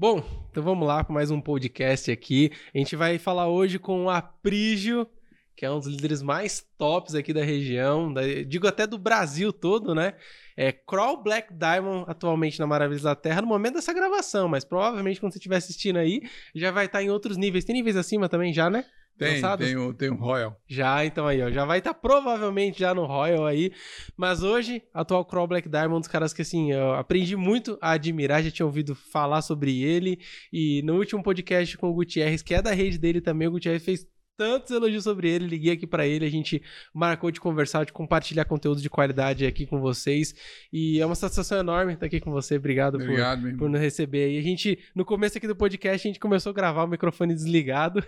Bom, então vamos lá para mais um podcast aqui. A gente vai falar hoje com o Aprígio, que é um dos líderes mais tops aqui da região, da, digo até do Brasil todo, né? É Crawl Black Diamond atualmente na Maravilhas da Terra no momento dessa gravação, mas provavelmente quando você estiver assistindo aí, já vai estar em outros níveis. Tem níveis acima também já, né? Tem, tem o, tem o Royal. Já, então aí, ó. Já vai estar tá provavelmente já no Royal aí. Mas hoje, atual Crawl Black Diamond, os caras que assim, eu aprendi muito a admirar, já tinha ouvido falar sobre ele. E no último podcast com o Gutierrez, que é da rede dele também, o Gutierrez fez tantos elogios sobre ele, liguei aqui para ele, a gente marcou de conversar, de compartilhar conteúdo de qualidade aqui com vocês. E é uma satisfação enorme estar aqui com você. Obrigado, Obrigado por, por nos receber. E a gente, no começo aqui do podcast, a gente começou a gravar o microfone desligado.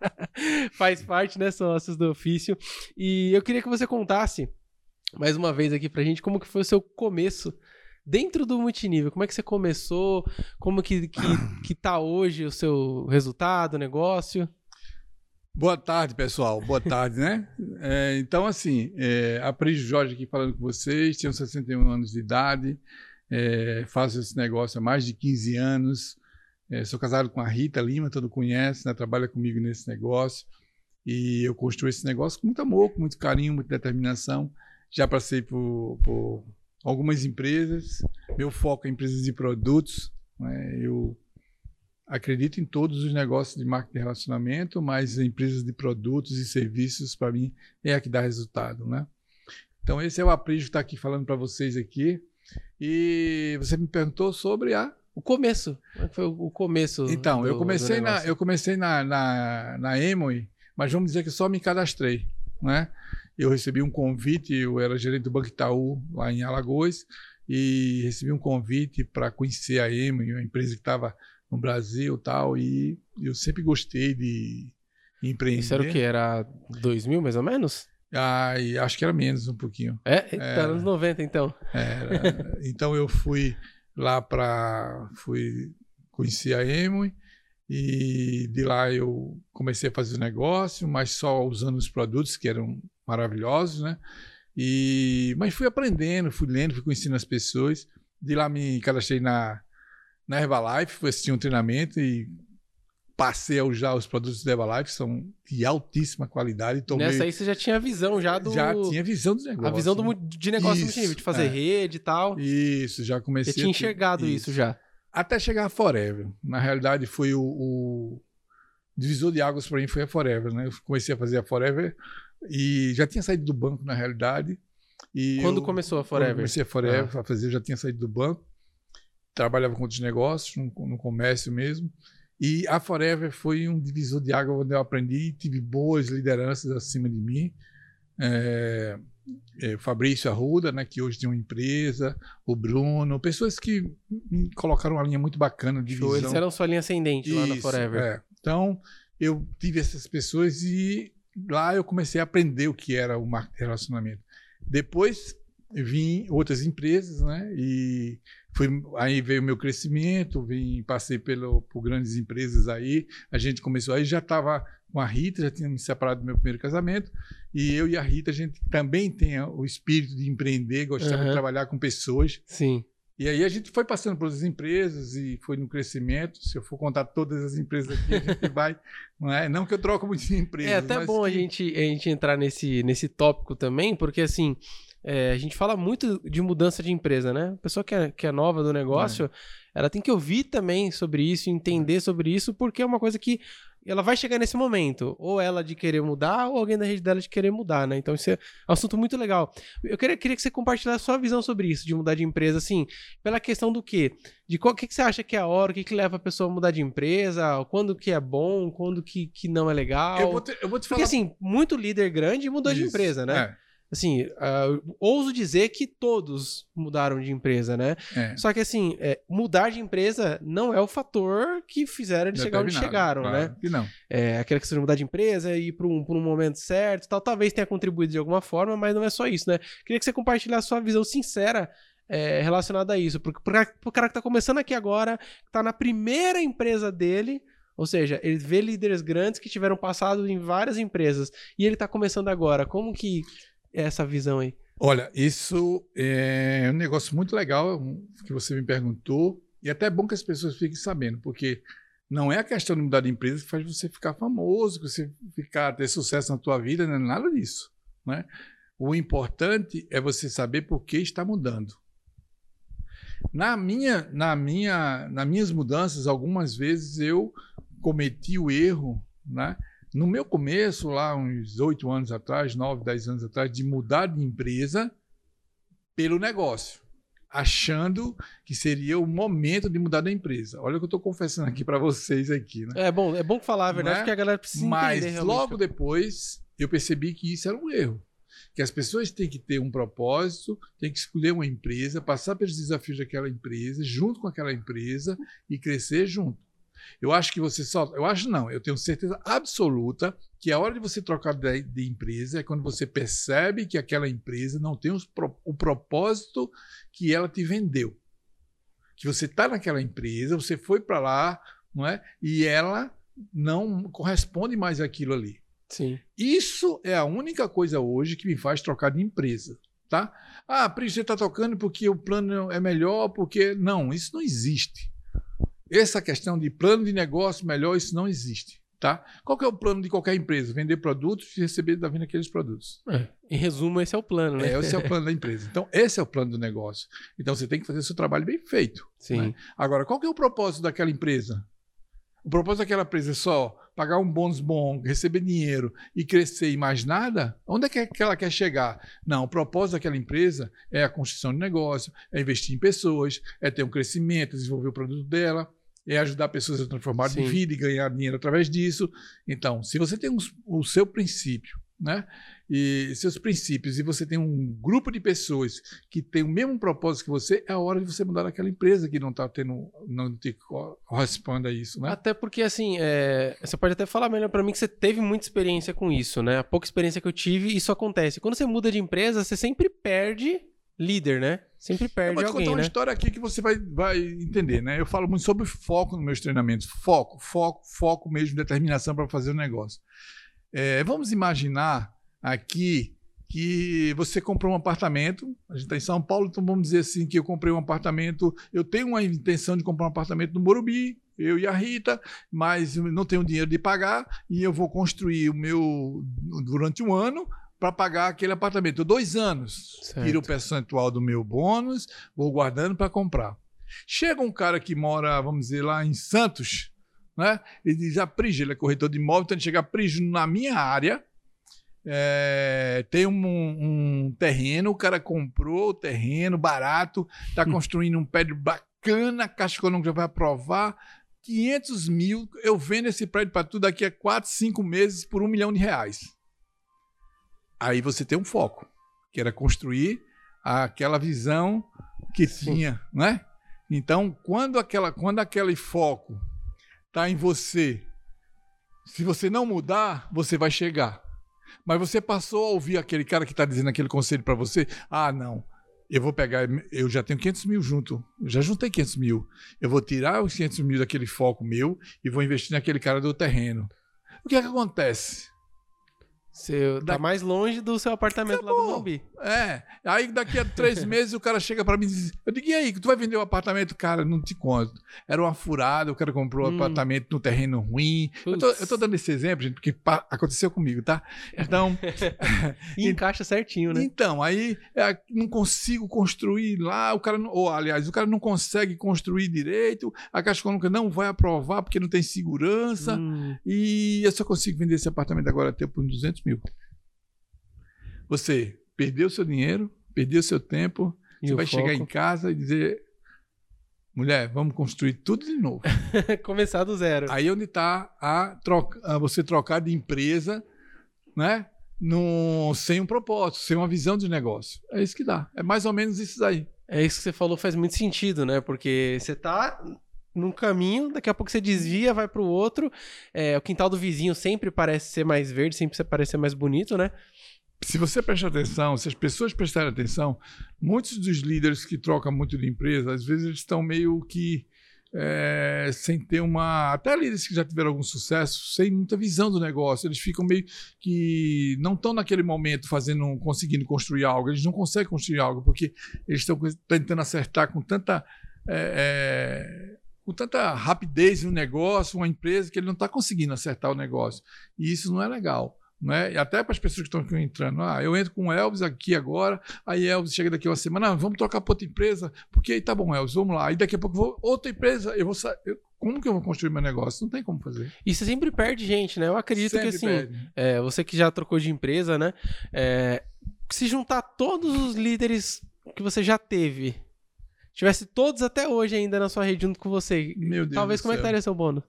Faz parte, né, sócios do ofício. E eu queria que você contasse mais uma vez aqui pra gente como que foi o seu começo dentro do multinível, como é que você começou? Como que, que, que tá hoje o seu resultado, negócio? Boa tarde, pessoal. Boa tarde, né? É, então, assim, é, aprendi Jorge aqui falando com vocês, tenho 61 anos de idade, é, faço esse negócio há mais de 15 anos, é, sou casado com a Rita Lima, todo conhece, né? trabalha comigo nesse negócio, e eu construí esse negócio com muito amor, com muito carinho, muita determinação. Já passei por, por algumas empresas, meu foco é empresas de produtos, né? eu acredito em todos os negócios de marketing de relacionamento, mas empresas de produtos e serviços, para mim, é a que dá resultado, né? Então, esse é o Aprígio que está aqui falando para vocês aqui. E você me perguntou sobre a... O começo. Como é foi o começo? Então, do, eu comecei, na, eu comecei na, na, na Emory, mas vamos dizer que só me cadastrei, né? Eu recebi um convite, eu era gerente do Banco Itaú, lá em Alagoas, e recebi um convite para conhecer a Emory, uma empresa que estava no Brasil tal, e eu sempre gostei de empreender. Isso era o que? Era 2000 mais ou menos? Ah, acho que era menos um pouquinho. É? Tá anos 90 então. Era. então eu fui lá para fui conhecer a Emoi e de lá eu comecei a fazer o negócio, mas só usando os produtos que eram maravilhosos, né? E mas fui aprendendo, fui lendo, fui conhecendo as pessoas. De lá me cadastrei na na Herbalife, fui assistir um treinamento e passei a usar os produtos da Herbalife, são de altíssima qualidade. Tomei... Nessa aí você já tinha visão já do... Já tinha visão do negócio. A visão do, de negócio isso, nível, de fazer é. rede e tal. Isso, já comecei... Você tinha enxergado isso. isso. já. Até chegar a Forever. Na realidade, foi o, o... divisor de águas para mim foi a Forever, né? Eu comecei a fazer a Forever e já tinha saído do banco, na realidade. E quando eu, começou a Forever? comecei a Forever ah. a fazer, eu já tinha saído do banco trabalhava com outros negócios, no, no, comércio mesmo. E a Forever foi um divisor de água onde eu aprendi, tive boas lideranças acima de mim. É, é, Fabrício Arruda, né, que hoje tem uma empresa, o Bruno, pessoas que me colocaram uma linha muito bacana de visão. Eles eram sua linha ascendente Isso, lá na Forever. É. Então, eu tive essas pessoas e lá eu comecei a aprender o que era o marketing de relacionamento. Depois vim outras empresas, né, e Fui, aí veio o meu crescimento, vim, passei pelo, por grandes empresas aí. A gente começou aí, já estava com a Rita, já tinha me separado do meu primeiro casamento. E eu e a Rita, a gente também tem o espírito de empreender, gostava uhum. de trabalhar com pessoas. Sim. E aí a gente foi passando por outras empresas e foi no crescimento. Se eu for contar todas as empresas aqui, a gente vai. Não, é? não que eu troco muito de empresa. É até bom que... a, gente, a gente entrar nesse, nesse tópico também, porque assim. É, a gente fala muito de mudança de empresa, né? A pessoa que é, que é nova do negócio, é. ela tem que ouvir também sobre isso, entender sobre isso, porque é uma coisa que ela vai chegar nesse momento, ou ela de querer mudar, ou alguém da rede dela de querer mudar, né? Então isso é um assunto muito legal. Eu queria, queria que você compartilhasse a sua visão sobre isso, de mudar de empresa, assim, pela questão do quê? De qual que, que você acha que é a hora, o que, que leva a pessoa a mudar de empresa, quando que é bom, quando que, que não é legal. Eu vou te, eu vou te falar. Porque assim, muito líder grande mudou isso, de empresa, né? É assim, uh, ouso dizer que todos mudaram de empresa, né? É. Só que assim, é, mudar de empresa não é o fator que fizeram eles chegar onde chegaram, claro né? Que não. É, aquela questão de mudar de empresa e ir para um, um momento certo, tal, talvez tenha contribuído de alguma forma, mas não é só isso, né? Queria que você compartilhasse a sua visão sincera é, relacionada a isso, porque o cara que tá começando aqui agora, tá na primeira empresa dele, ou seja, ele vê líderes grandes que tiveram passado em várias empresas e ele está começando agora. Como que essa visão aí? Olha, isso é um negócio muito legal que você me perguntou. E até é bom que as pessoas fiquem sabendo, porque não é a questão de mudar de empresa que faz você ficar famoso, que você ficar ter sucesso na tua vida, não é nada disso, né? O importante é você saber por que está mudando. Na minha, na minha, nas minhas mudanças, algumas vezes eu cometi o erro, né? No meu começo, lá uns oito anos atrás, nove, dez anos atrás, de mudar de empresa pelo negócio, achando que seria o momento de mudar da empresa. Olha o que eu estou confessando aqui para vocês aqui, né? É bom, é bom falar a verdade, né? porque a galera precisa Mas entender. Mas logo depois eu percebi que isso era um erro que as pessoas têm que ter um propósito, têm que escolher uma empresa, passar pelos desafios daquela empresa, junto com aquela empresa e crescer junto. Eu acho que você só. Eu acho não, eu tenho certeza absoluta que a hora de você trocar de, de empresa é quando você percebe que aquela empresa não tem os, o propósito que ela te vendeu. Que você está naquela empresa, você foi para lá, não é? E ela não corresponde mais àquilo ali. Sim. Isso é a única coisa hoje que me faz trocar de empresa. Tá? Ah, Pri, você está tocando porque o plano é melhor, porque. Não, isso não existe. Essa questão de plano de negócio melhor, isso não existe. Tá? Qual é o plano de qualquer empresa? Vender produtos e receber da venda aqueles produtos. É. Em resumo, esse é o plano, né? É, esse é o plano da empresa. Então, esse é o plano do negócio. Então, você tem que fazer o seu trabalho bem feito. Sim. Né? Agora, qual é o propósito daquela empresa? O propósito daquela empresa é só pagar um bônus bom, receber dinheiro e crescer e mais nada? Onde é que ela quer chegar? Não, o propósito daquela empresa é a construção de negócio, é investir em pessoas, é ter um crescimento, desenvolver o produto dela, é ajudar pessoas a transformar Sim. de vida e ganhar dinheiro através disso. Então, se você tem um, o seu princípio né? E seus princípios, e você tem um grupo de pessoas que tem o mesmo propósito que você, é a hora de você mudar aquela empresa que não está tendo, não te corresponde a isso, né? Até porque, assim, é, você pode até falar melhor para mim que você teve muita experiência com isso, né? A pouca experiência que eu tive, isso acontece. Quando você muda de empresa, você sempre perde líder, né? Sempre perde eu vou te contar uma né? história aqui que você vai, vai entender, né? Eu falo muito sobre foco nos meus treinamentos. Foco, foco, foco mesmo, determinação para fazer o negócio. É, vamos imaginar aqui que você comprou um apartamento, a gente está em São Paulo, então vamos dizer assim que eu comprei um apartamento, eu tenho uma intenção de comprar um apartamento no Morumbi, eu e a Rita, mas não tenho dinheiro de pagar e eu vou construir o meu durante um ano para pagar aquele apartamento. Dois anos, certo. tiro o percentual do meu bônus, vou guardando para comprar. Chega um cara que mora, vamos dizer, lá em Santos, né? Ele diz: a Prige, ele é corretor de imóvel, então ele chega a Prige na minha área. É, tem um, um, terreno, o cara comprou o terreno barato, está hum. construindo um prédio bacana, a Caixa Econômica já vai aprovar. 500 mil, eu vendo esse prédio para tu daqui a 4, 5 meses por um milhão de reais. Aí você tem um foco, que era construir aquela visão que Sim. tinha, né? Então, quando, aquela, quando aquele foco está em você. Se você não mudar, você vai chegar. Mas você passou a ouvir aquele cara que está dizendo aquele conselho para você. Ah, não. Eu vou pegar, eu já tenho 500 mil junto, eu já juntei 500 mil. Eu vou tirar os 500 mil daquele foco meu e vou investir naquele cara do terreno. O que é que acontece? Tá da... mais longe do seu apartamento Acabou. lá do Morumbi. É. Aí daqui a três meses o cara chega para mim e diz: Eu digo, e aí, tu vai vender o um apartamento? Cara, não te conto. Era uma furada, o cara comprou um hum. apartamento no terreno ruim. Eu tô, eu tô, dando esse exemplo, gente, porque aconteceu comigo, tá? Então. e encaixa certinho, né? Então, aí é, não consigo construir lá, o cara. Não, ou, aliás, o cara não consegue construir direito, a Caixa Econômica não vai aprovar porque não tem segurança. Hum. E eu só consigo vender esse apartamento agora até por 200 mil. Você perdeu seu dinheiro, perdeu seu tempo, e você vai foco? chegar em casa e dizer: mulher, vamos construir tudo de novo. Começar do zero. Aí é onde está a, troca, a você trocar de empresa, né? Sem um propósito, sem uma visão de negócio. É isso que dá. É mais ou menos isso aí. É isso que você falou, faz muito sentido, né? Porque você está num caminho, daqui a pouco você desvia, vai para o outro. É, o quintal do vizinho sempre parece ser mais verde, sempre parece ser mais bonito, né? se você prestar atenção, se as pessoas prestarem atenção, muitos dos líderes que trocam muito de empresa, às vezes eles estão meio que é, sem ter uma. Até líderes que já tiveram algum sucesso, sem muita visão do negócio. Eles ficam meio que não estão naquele momento fazendo, conseguindo construir algo. Eles não conseguem construir algo porque eles estão tentando acertar com tanta é, é, com tanta rapidez no negócio, uma empresa que ele não está conseguindo acertar o negócio. E isso não é legal. Né? E até para as pessoas que estão entrando. Ah, eu entro com o Elvis aqui agora, aí Elvis chega daqui uma semana, ah, vamos trocar para outra empresa, porque aí tá bom, Elvis, vamos lá. Aí daqui a pouco vou outra empresa, eu vou sair. Como que eu vou construir meu negócio? Não tem como fazer. E você sempre perde gente, né? Eu acredito sempre que assim, é, você que já trocou de empresa, né? É, se juntar todos os líderes que você já teve, tivesse todos até hoje ainda na sua rede junto com você, Meu Deus talvez como céu. é que estaria seu bônus?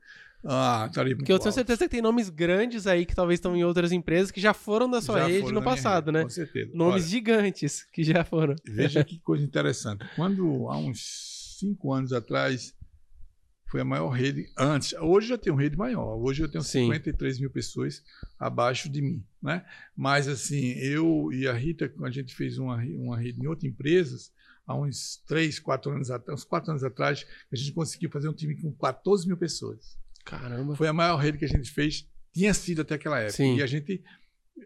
Ah, estaria muito Porque eu tenho certeza que tem nomes grandes aí que talvez estão em outras empresas que já foram da sua já rede no passado, rede, né? Com certeza. Nomes Olha, gigantes que já foram. Veja que coisa interessante. Quando há uns cinco anos atrás foi a maior rede antes. Hoje já tem uma rede maior. Hoje eu tenho Sim. 53 mil pessoas abaixo de mim, né? Mas assim, eu e a Rita, a gente fez uma, uma rede em outras empresas há uns 3, 4 anos atrás, uns 4 anos atrás, a gente conseguiu fazer um time com 14 mil pessoas. Caramba. Foi a maior rede que a gente fez, tinha sido até aquela época. Sim. E a gente,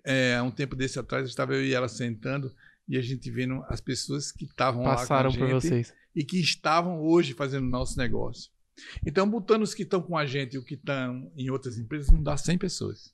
é, um tempo desse atrás, estava eu e ela sentando e a gente vendo as pessoas que estavam lá com a gente por vocês. e que estavam hoje fazendo nosso negócio. Então, botando os que estão com a gente e os que estão em outras empresas, não dá 100 pessoas.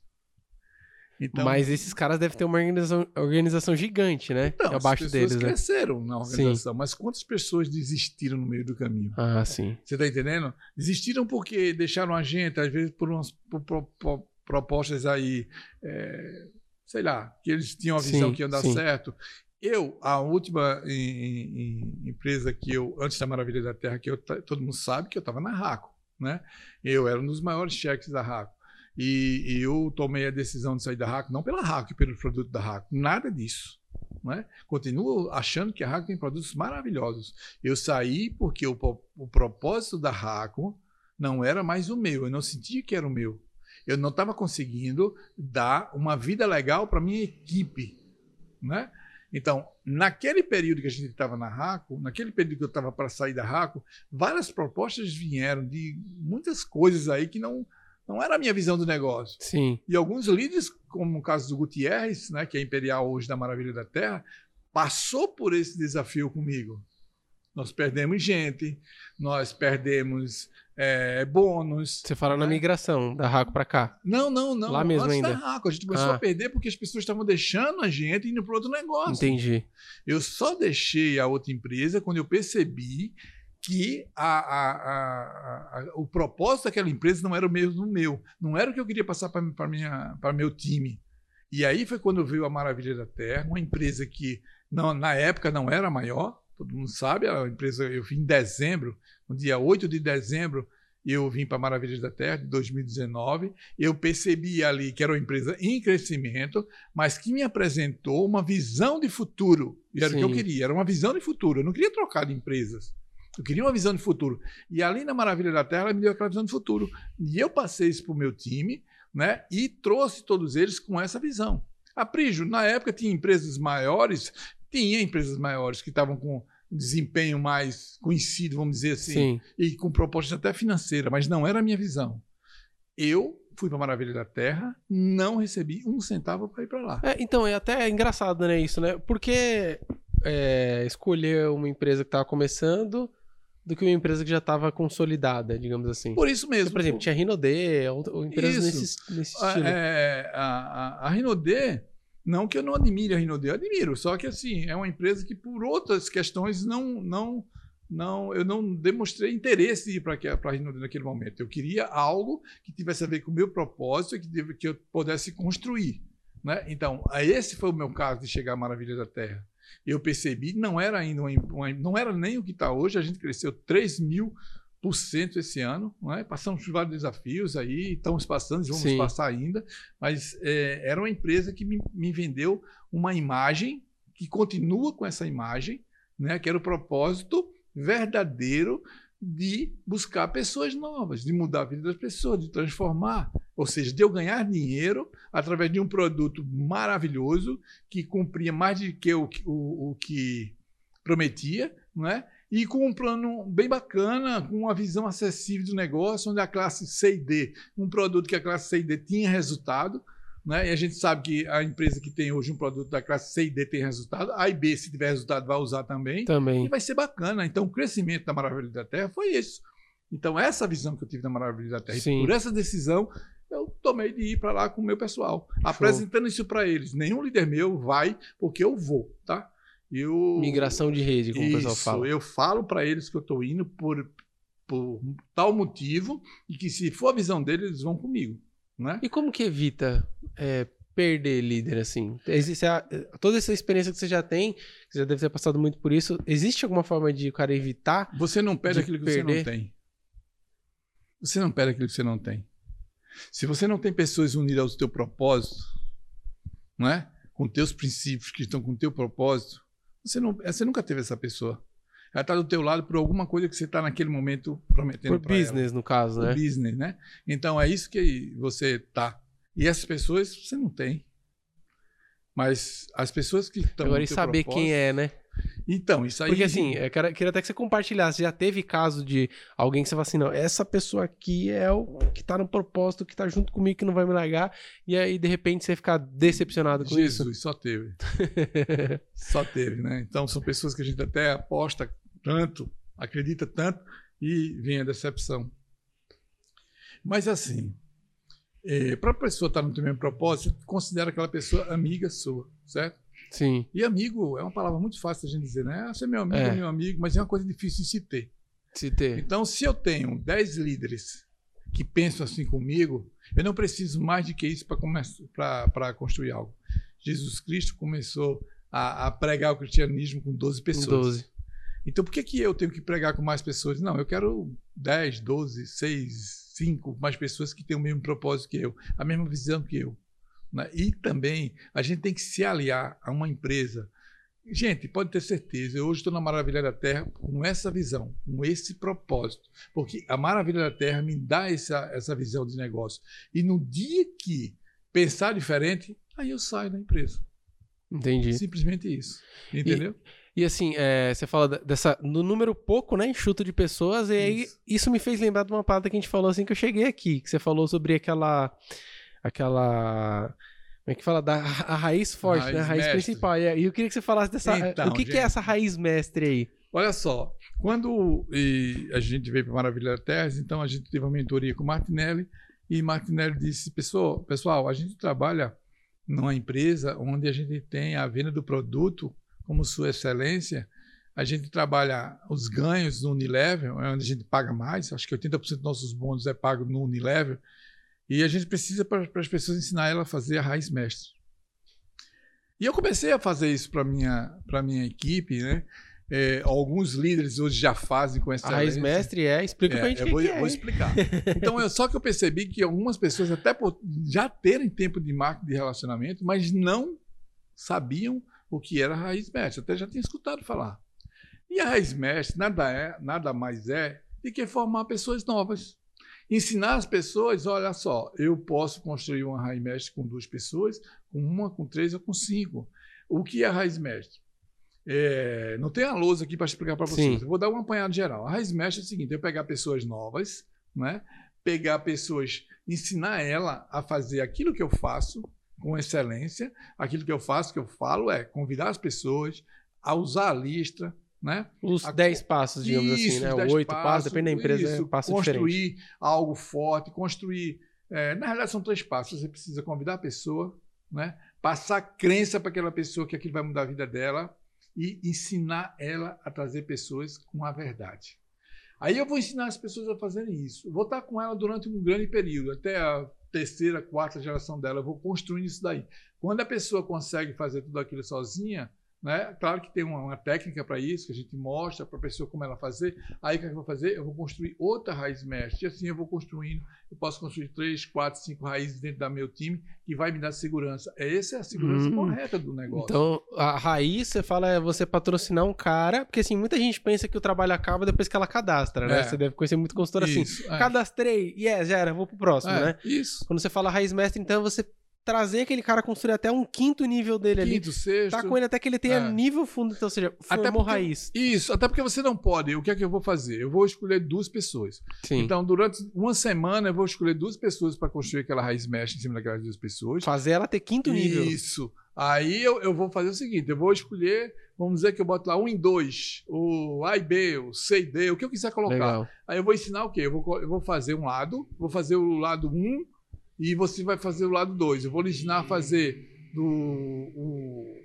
Então, Mas esses caras devem ter uma organização, organização gigante, né? Então, abaixo as deles, né? cresceram na organização, sim. mas quantas pessoas desistiram no meio do caminho? Ah, sim. Você está entendendo? Desistiram porque deixaram a gente, às vezes, por umas por, por, por, propostas aí, é, sei lá, que eles tinham a visão sim, que ia dar sim. certo. Eu, a última em, em, empresa que eu, antes da Maravilha da Terra, que eu, todo mundo sabe que eu estava na RACO, né? Eu era um dos maiores cheques da RACO. E, e, eu tomei a decisão de sair da RACO, não pela RACO e pelo produto da RACO, nada disso. Né? Continuo achando que a RACO tem produtos maravilhosos. Eu saí porque o, o propósito da RACO não era mais o meu, eu não sentia que era o meu. Eu não estava conseguindo dar uma vida legal para minha equipe. Né? Então, naquele período que a gente estava na RACO, naquele período que eu estava para sair da RACO, várias propostas vieram de muitas coisas aí que não, não era a minha visão do negócio. Sim. E alguns líderes, como o caso do Gutierrez, né, que é imperial hoje da Maravilha da Terra, passou por esse desafio comigo. Nós perdemos gente, nós perdemos é, bônus. Você fala né? na migração da RACO para cá? Não, não, não. Lá mesmo Antes ainda. da RACO. A gente começou ah. a perder porque as pessoas estavam deixando a gente e indo para outro negócio. Entendi. Eu só deixei a outra empresa quando eu percebi que a, a, a, o propósito daquela empresa não era o mesmo meu. Não era o que eu queria passar para meu time. E aí foi quando veio a Maravilha da Terra, uma empresa que não, na época não era maior, todo mundo sabe, a empresa eu vim em dezembro, no dia 8 de dezembro, eu vim para Maravilhas da Terra de 2019. Eu percebi ali que era uma empresa em crescimento, mas que me apresentou uma visão de futuro. E era Sim. o que eu queria, era uma visão de futuro. Eu não queria trocar de empresas. Eu queria uma visão de futuro. E ali na Maravilha da Terra, ela me deu aquela visão de futuro. E eu passei isso para o meu time né, e trouxe todos eles com essa visão. A Prijo, na época, tinha empresas maiores, tinha empresas maiores que estavam com desempenho mais conhecido, vamos dizer assim, Sim. e com proposta até financeira, mas não era a minha visão. Eu fui para Maravilha da Terra, não recebi um centavo para ir para lá. É, então, é até engraçado, né, isso, né? Porque é, escolher uma empresa que estava começando do que uma empresa que já estava consolidada, digamos assim. Por isso mesmo. Então, por exemplo, tinha a Rinodê, ou, empresas nesse, nesse estilo. É, a, a, a Rinodê, não que eu não admire a Rinodê, eu admiro, só que assim, é uma empresa que por outras questões não não não eu não demonstrei interesse ir para a Rinodê naquele momento. Eu queria algo que tivesse a ver com o meu propósito e que, que eu pudesse construir. Né? Então, esse foi o meu caso de chegar à Maravilha da Terra eu percebi, não era ainda uma, uma, não era nem o que está hoje, a gente cresceu 3 mil por cento esse ano, não é? passamos por vários desafios aí, estamos passando, vamos Sim. passar ainda, mas é, era uma empresa que me, me vendeu uma imagem que continua com essa imagem, né? que era o propósito verdadeiro de buscar pessoas novas, de mudar a vida das pessoas, de transformar. Ou seja, de eu ganhar dinheiro através de um produto maravilhoso que cumpria mais do que o, o, o que prometia, não é? e com um plano bem bacana, com uma visão acessível do negócio, onde a classe C e D, um produto que a classe C e D tinha resultado, Né? E a gente sabe que a empresa que tem hoje um produto da classe C e D tem resultado, A e B, se tiver resultado, vai usar também. Também. E vai ser bacana. Então, o crescimento da Maravilha da Terra foi isso. Então, essa visão que eu tive da Maravilha da Terra, Sim. e por essa decisão, eu tomei de ir para lá com o meu pessoal, apresentando isso para eles. Nenhum líder meu vai porque eu vou, tá? Eu, Migração de rede, como o pessoal isso, fala. eu falo para eles que eu estou indo por, por tal motivo e que se for a visão deles, eles vão comigo, né? E como que evita é, perder líder, assim? Existe a- toda essa experiência que você já tem, que você já deve ter passado muito por isso, existe alguma forma de o cara evitar? Você não perde de aquilo que perder. você não tem. Você não perde aquilo que você não tem. Se você não tem pessoas unidas ao teu propósito, não é? com teus princípios que estão com o teu propósito, você, não, você nunca teve essa pessoa. Ela está do teu lado por alguma coisa que você está naquele momento prometendo Por pra ela. business, no caso, Por né? business, né? Então é isso que você tá. E essas pessoas você não tem. Mas as pessoas que estão Agora, e saber quem é, né? Então, isso aí Porque assim, eu quero- queria até que você compartilhasse. Já teve caso de alguém que você fala assim, não, essa pessoa aqui é o que tá no propósito, que tá junto comigo, que não vai me largar. E aí, de repente, você ficar decepcionado com Jesus, só teve. isso. Só teve, né? Então são pessoas que a gente até aposta tanto, acredita tanto e vem a decepção. Mas assim, para a pessoa estar no teu mesmo propósito, considera aquela pessoa amiga sua, certo? Sim. E amigo é uma palavra muito fácil da gente dizer, né? Ah, você é meu amigo, É. é meu amigo, mas é uma coisa difícil de se ter. Se ter. Então, se eu tenho 10 líderes que pensam assim comigo, eu não preciso mais de que isso para construir algo. Jesus Cristo começou a, a pregar o cristianismo com 12 pessoas. 12. Então, por que, que eu tenho que pregar com mais pessoas? Não, eu quero 10, 12, 6, 5 mais pessoas que têm o mesmo propósito que eu, a mesma visão que eu. Né? E também a gente tem que se aliar a uma empresa. Gente, pode ter certeza, eu hoje estou na Maravilha da Terra com essa visão, com esse propósito. Porque a Maravilha da Terra me dá essa, essa visão de negócio. E no dia que pensar diferente, aí eu saio da empresa. Entendi. Simplesmente isso. Entendeu? E assim, é, você fala dessa, no número pouco, né, enxuto de pessoas, e aí Isso. isso me fez lembrar de uma parada que a gente falou assim que eu cheguei aqui, que você falou sobre aquela, aquela, como é que fala, da a raiz forte, Raiz né, a raiz principal. E aí eu queria que você falasse dessa, Então, o que, que é gente. essa raiz mestre aí? Olha só, quando e, a gente veio para Maravilha da Terra, então a gente teve uma mentoria com o Martinelli e Martinelli disse: pessoal, pessoal, a gente trabalha numa empresa onde a gente tem a venda do produto como sua excelência. A gente trabalha os ganhos no Unilever, é onde a gente paga mais. Acho que 80% dos nossos bônus é pago no Unilever. E a gente precisa para as pessoas ensinar ela a fazer a raiz mestre. E eu comecei a fazer isso para minha para minha equipe, né? É, alguns líderes hoje já fazem com essa A raiz mestre é, explica pra gente o eu vou, é. vou explicar. Então, eu, só que eu percebi que algumas pessoas, até por já terem tempo de marketing de relacionamento, mas não sabiam o que era a raiz mestre. Até já tinha escutado falar. E a raiz mestre nada, é, nada mais é do que formar pessoas novas. Ensinar as pessoas, olha só, eu posso construir uma raiz mestre com duas pessoas, com uma, com três ou com cinco. O que é a raiz mestre? É, não tem a lousa aqui para explicar para vocês. Vou dar um apanhado geral. A raiz mestre é o seguinte: eu pegar pessoas novas, né? pegar pessoas, ensinar ela a fazer aquilo que eu faço com excelência. Aquilo que eu faço, que eu falo, é convidar as pessoas a usar a lista, né? Os A- 10 passos, digamos assim, Isso, né? os O dez 8 passos, depende da empresa, é isso, um passo construir diferente. algo forte, construir. é, na realidade, são três passos. Você precisa convidar a pessoa, né? passar crença para aquela pessoa que aquilo vai mudar a vida dela e ensinar ela a trazer pessoas com a verdade. Aí eu vou ensinar as pessoas a fazerem isso. Vou estar com ela durante um grande período, até a terceira, quarta geração dela. Eu vou construindo isso daí. Quando a pessoa consegue fazer tudo aquilo sozinha, né? Claro que tem uma, uma técnica para isso, que a gente mostra para a pessoa como ela fazer. Aí o que eu vou fazer? Eu vou construir outra raiz mestre. E assim eu vou construindo. Eu posso construir três, quatro, cinco raízes dentro do meu time que vai me dar segurança. Essa é a segurança Hum. correta do negócio. Então, a raiz, você fala, é você patrocinar um cara, porque assim, muita gente pensa que o trabalho acaba depois que ela cadastra, né? É. Você deve conhecer muito consultor assim. É. Cadastrei, yes, já era, vou pro próximo, É, né? Isso. Quando você fala raiz mestre, então você trazer aquele cara construir até um quinto nível dele ali. Quinto, sexto. Tá com ele até que ele tenha É. nível fundo, então, ou seja, Até formou porque- raiz. Isso, até porque você não pode. O que é que eu vou fazer? Eu vou escolher duas pessoas. Sim. Então, durante uma semana, eu vou escolher duas pessoas para construir aquela raiz mesh em cima daquelas duas pessoas. Fazer ela ter quinto nível. Isso. Aí eu, eu vou fazer o seguinte: eu vou escolher, vamos dizer que eu boto lá um em dois, o A e B, o C e D, o que eu quiser colocar. Legal. Aí eu vou ensinar o quê? Eu vou, eu vou fazer um lado, vou fazer o lado 1 um, e você vai fazer o lado 2. Eu vou lhe ensinar a fazer do. O,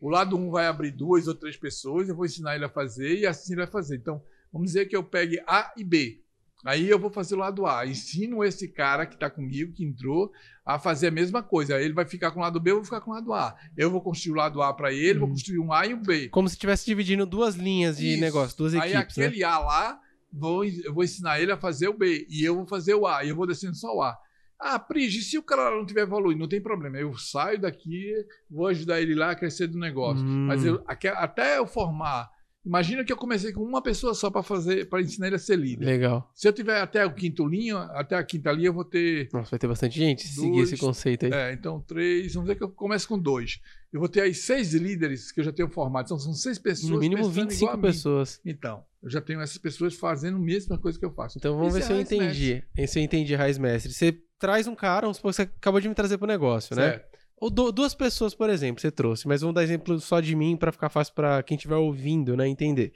o lado 1 um vai abrir duas ou três pessoas, eu vou ensinar ele a fazer e assim ele vai fazer. Então, vamos dizer que eu pegue A e B. Aí eu vou fazer o lado A. Ensino esse cara que está comigo, que entrou, a fazer a mesma coisa. Aí ele vai ficar com o lado B, eu vou ficar com o lado A. Eu vou construir o lado A para ele, vou Uhum. construir um A e um B. Como se estivesse dividindo duas linhas de Isso. negócio, duas Aí equipes, né? aquele A lá, vou, eu vou ensinar ele a fazer o B. E eu vou fazer o A. E eu vou descendo só o A. Ah, Prigi, se o cara não tiver evoluindo, não tem problema. Eu saio daqui, vou ajudar ele lá a crescer do negócio. Hum. Mas eu, até eu formar. Imagina que eu comecei com uma pessoa só para fazer, para ensinar ele a ser líder. Legal. Se eu tiver até o quinto linha, até a quinta linha, eu vou ter. Nossa, vai ter bastante gente se seguir Dois, esse conceito aí. É, então, três. Vamos dizer que eu começo com dois. Eu vou ter aí seis líderes que eu já tenho formado. Então, são seis pessoas. no mínimo pensando igual a 25 mim. pessoas. Então, eu já tenho essas pessoas fazendo a mesma coisa que eu faço. Então vamos Isso ver é se eu raiz entendi. Se eu entendi, Raiz Mestre. Você traz um cara, vamos supor que você acabou de me trazer pro negócio, né? Ou du- duas pessoas, por exemplo, você trouxe, mas vamos dar exemplo só de mim pra ficar fácil pra quem estiver ouvindo, né, entender.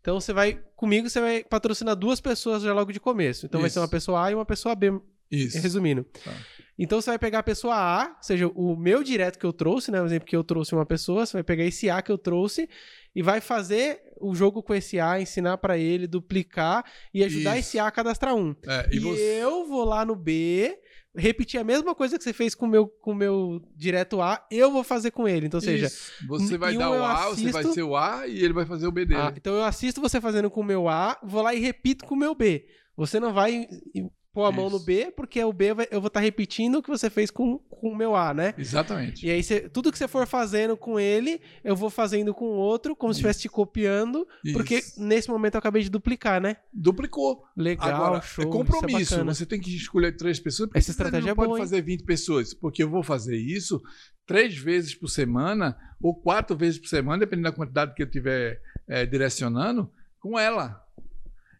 Então você vai comigo, você vai patrocinar duas pessoas já logo de começo. Então vai ser Isso. uma pessoa A e uma pessoa B, Isso. resumindo. Tá. Então você vai pegar a pessoa A, ou seja, o meu direto que eu trouxe, né, por exemplo, que eu trouxe uma pessoa, você vai pegar esse A que eu trouxe e vai fazer o jogo com esse A, ensinar pra ele, duplicar e ajudar Isso. esse A a cadastrar um. É, E, e você... eu vou lá no B, repetir a mesma coisa que você fez com o meu, com o meu direto A, eu vou fazer com ele. Então, ou seja, Isso. Você vai dar um o A, você vai assisto- ser o A e ele vai fazer o B dele. ah, então eu assisto você fazendo com o meu A, vou lá e repito com o meu B. Você não vai pôr a mão no Isso. B, porque o B vai- eu vou estar repetindo o que você fez com, com o meu A, né? Exatamente. E aí, você- tudo que você for fazendo com ele, eu vou fazendo com o outro, como se estivesse te copiando, porque Isso. nesse momento eu acabei de duplicar, né? Duplicou. Legal, Agora, show. é isso compromisso. bacana. você tem que escolher três pessoas. porque Essa você estratégia não é pode boa, hein? fazer 20 pessoas, porque eu vou fazer isso três vezes por semana ou quatro vezes por semana, dependendo da quantidade que eu estiver eh, direcionando, com ela.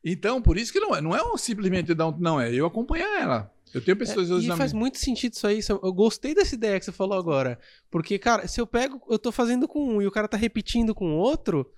Então, por isso que não é. Não é um simplesmente dar um. Não, é eu acompanhar ela. Eu tenho pessoas É, hoje e faz minha. muito sentido isso aí. Eu gostei dessa ideia que você falou agora. Porque, cara, se eu pego, eu tô fazendo com um e o cara tá repetindo com o outro,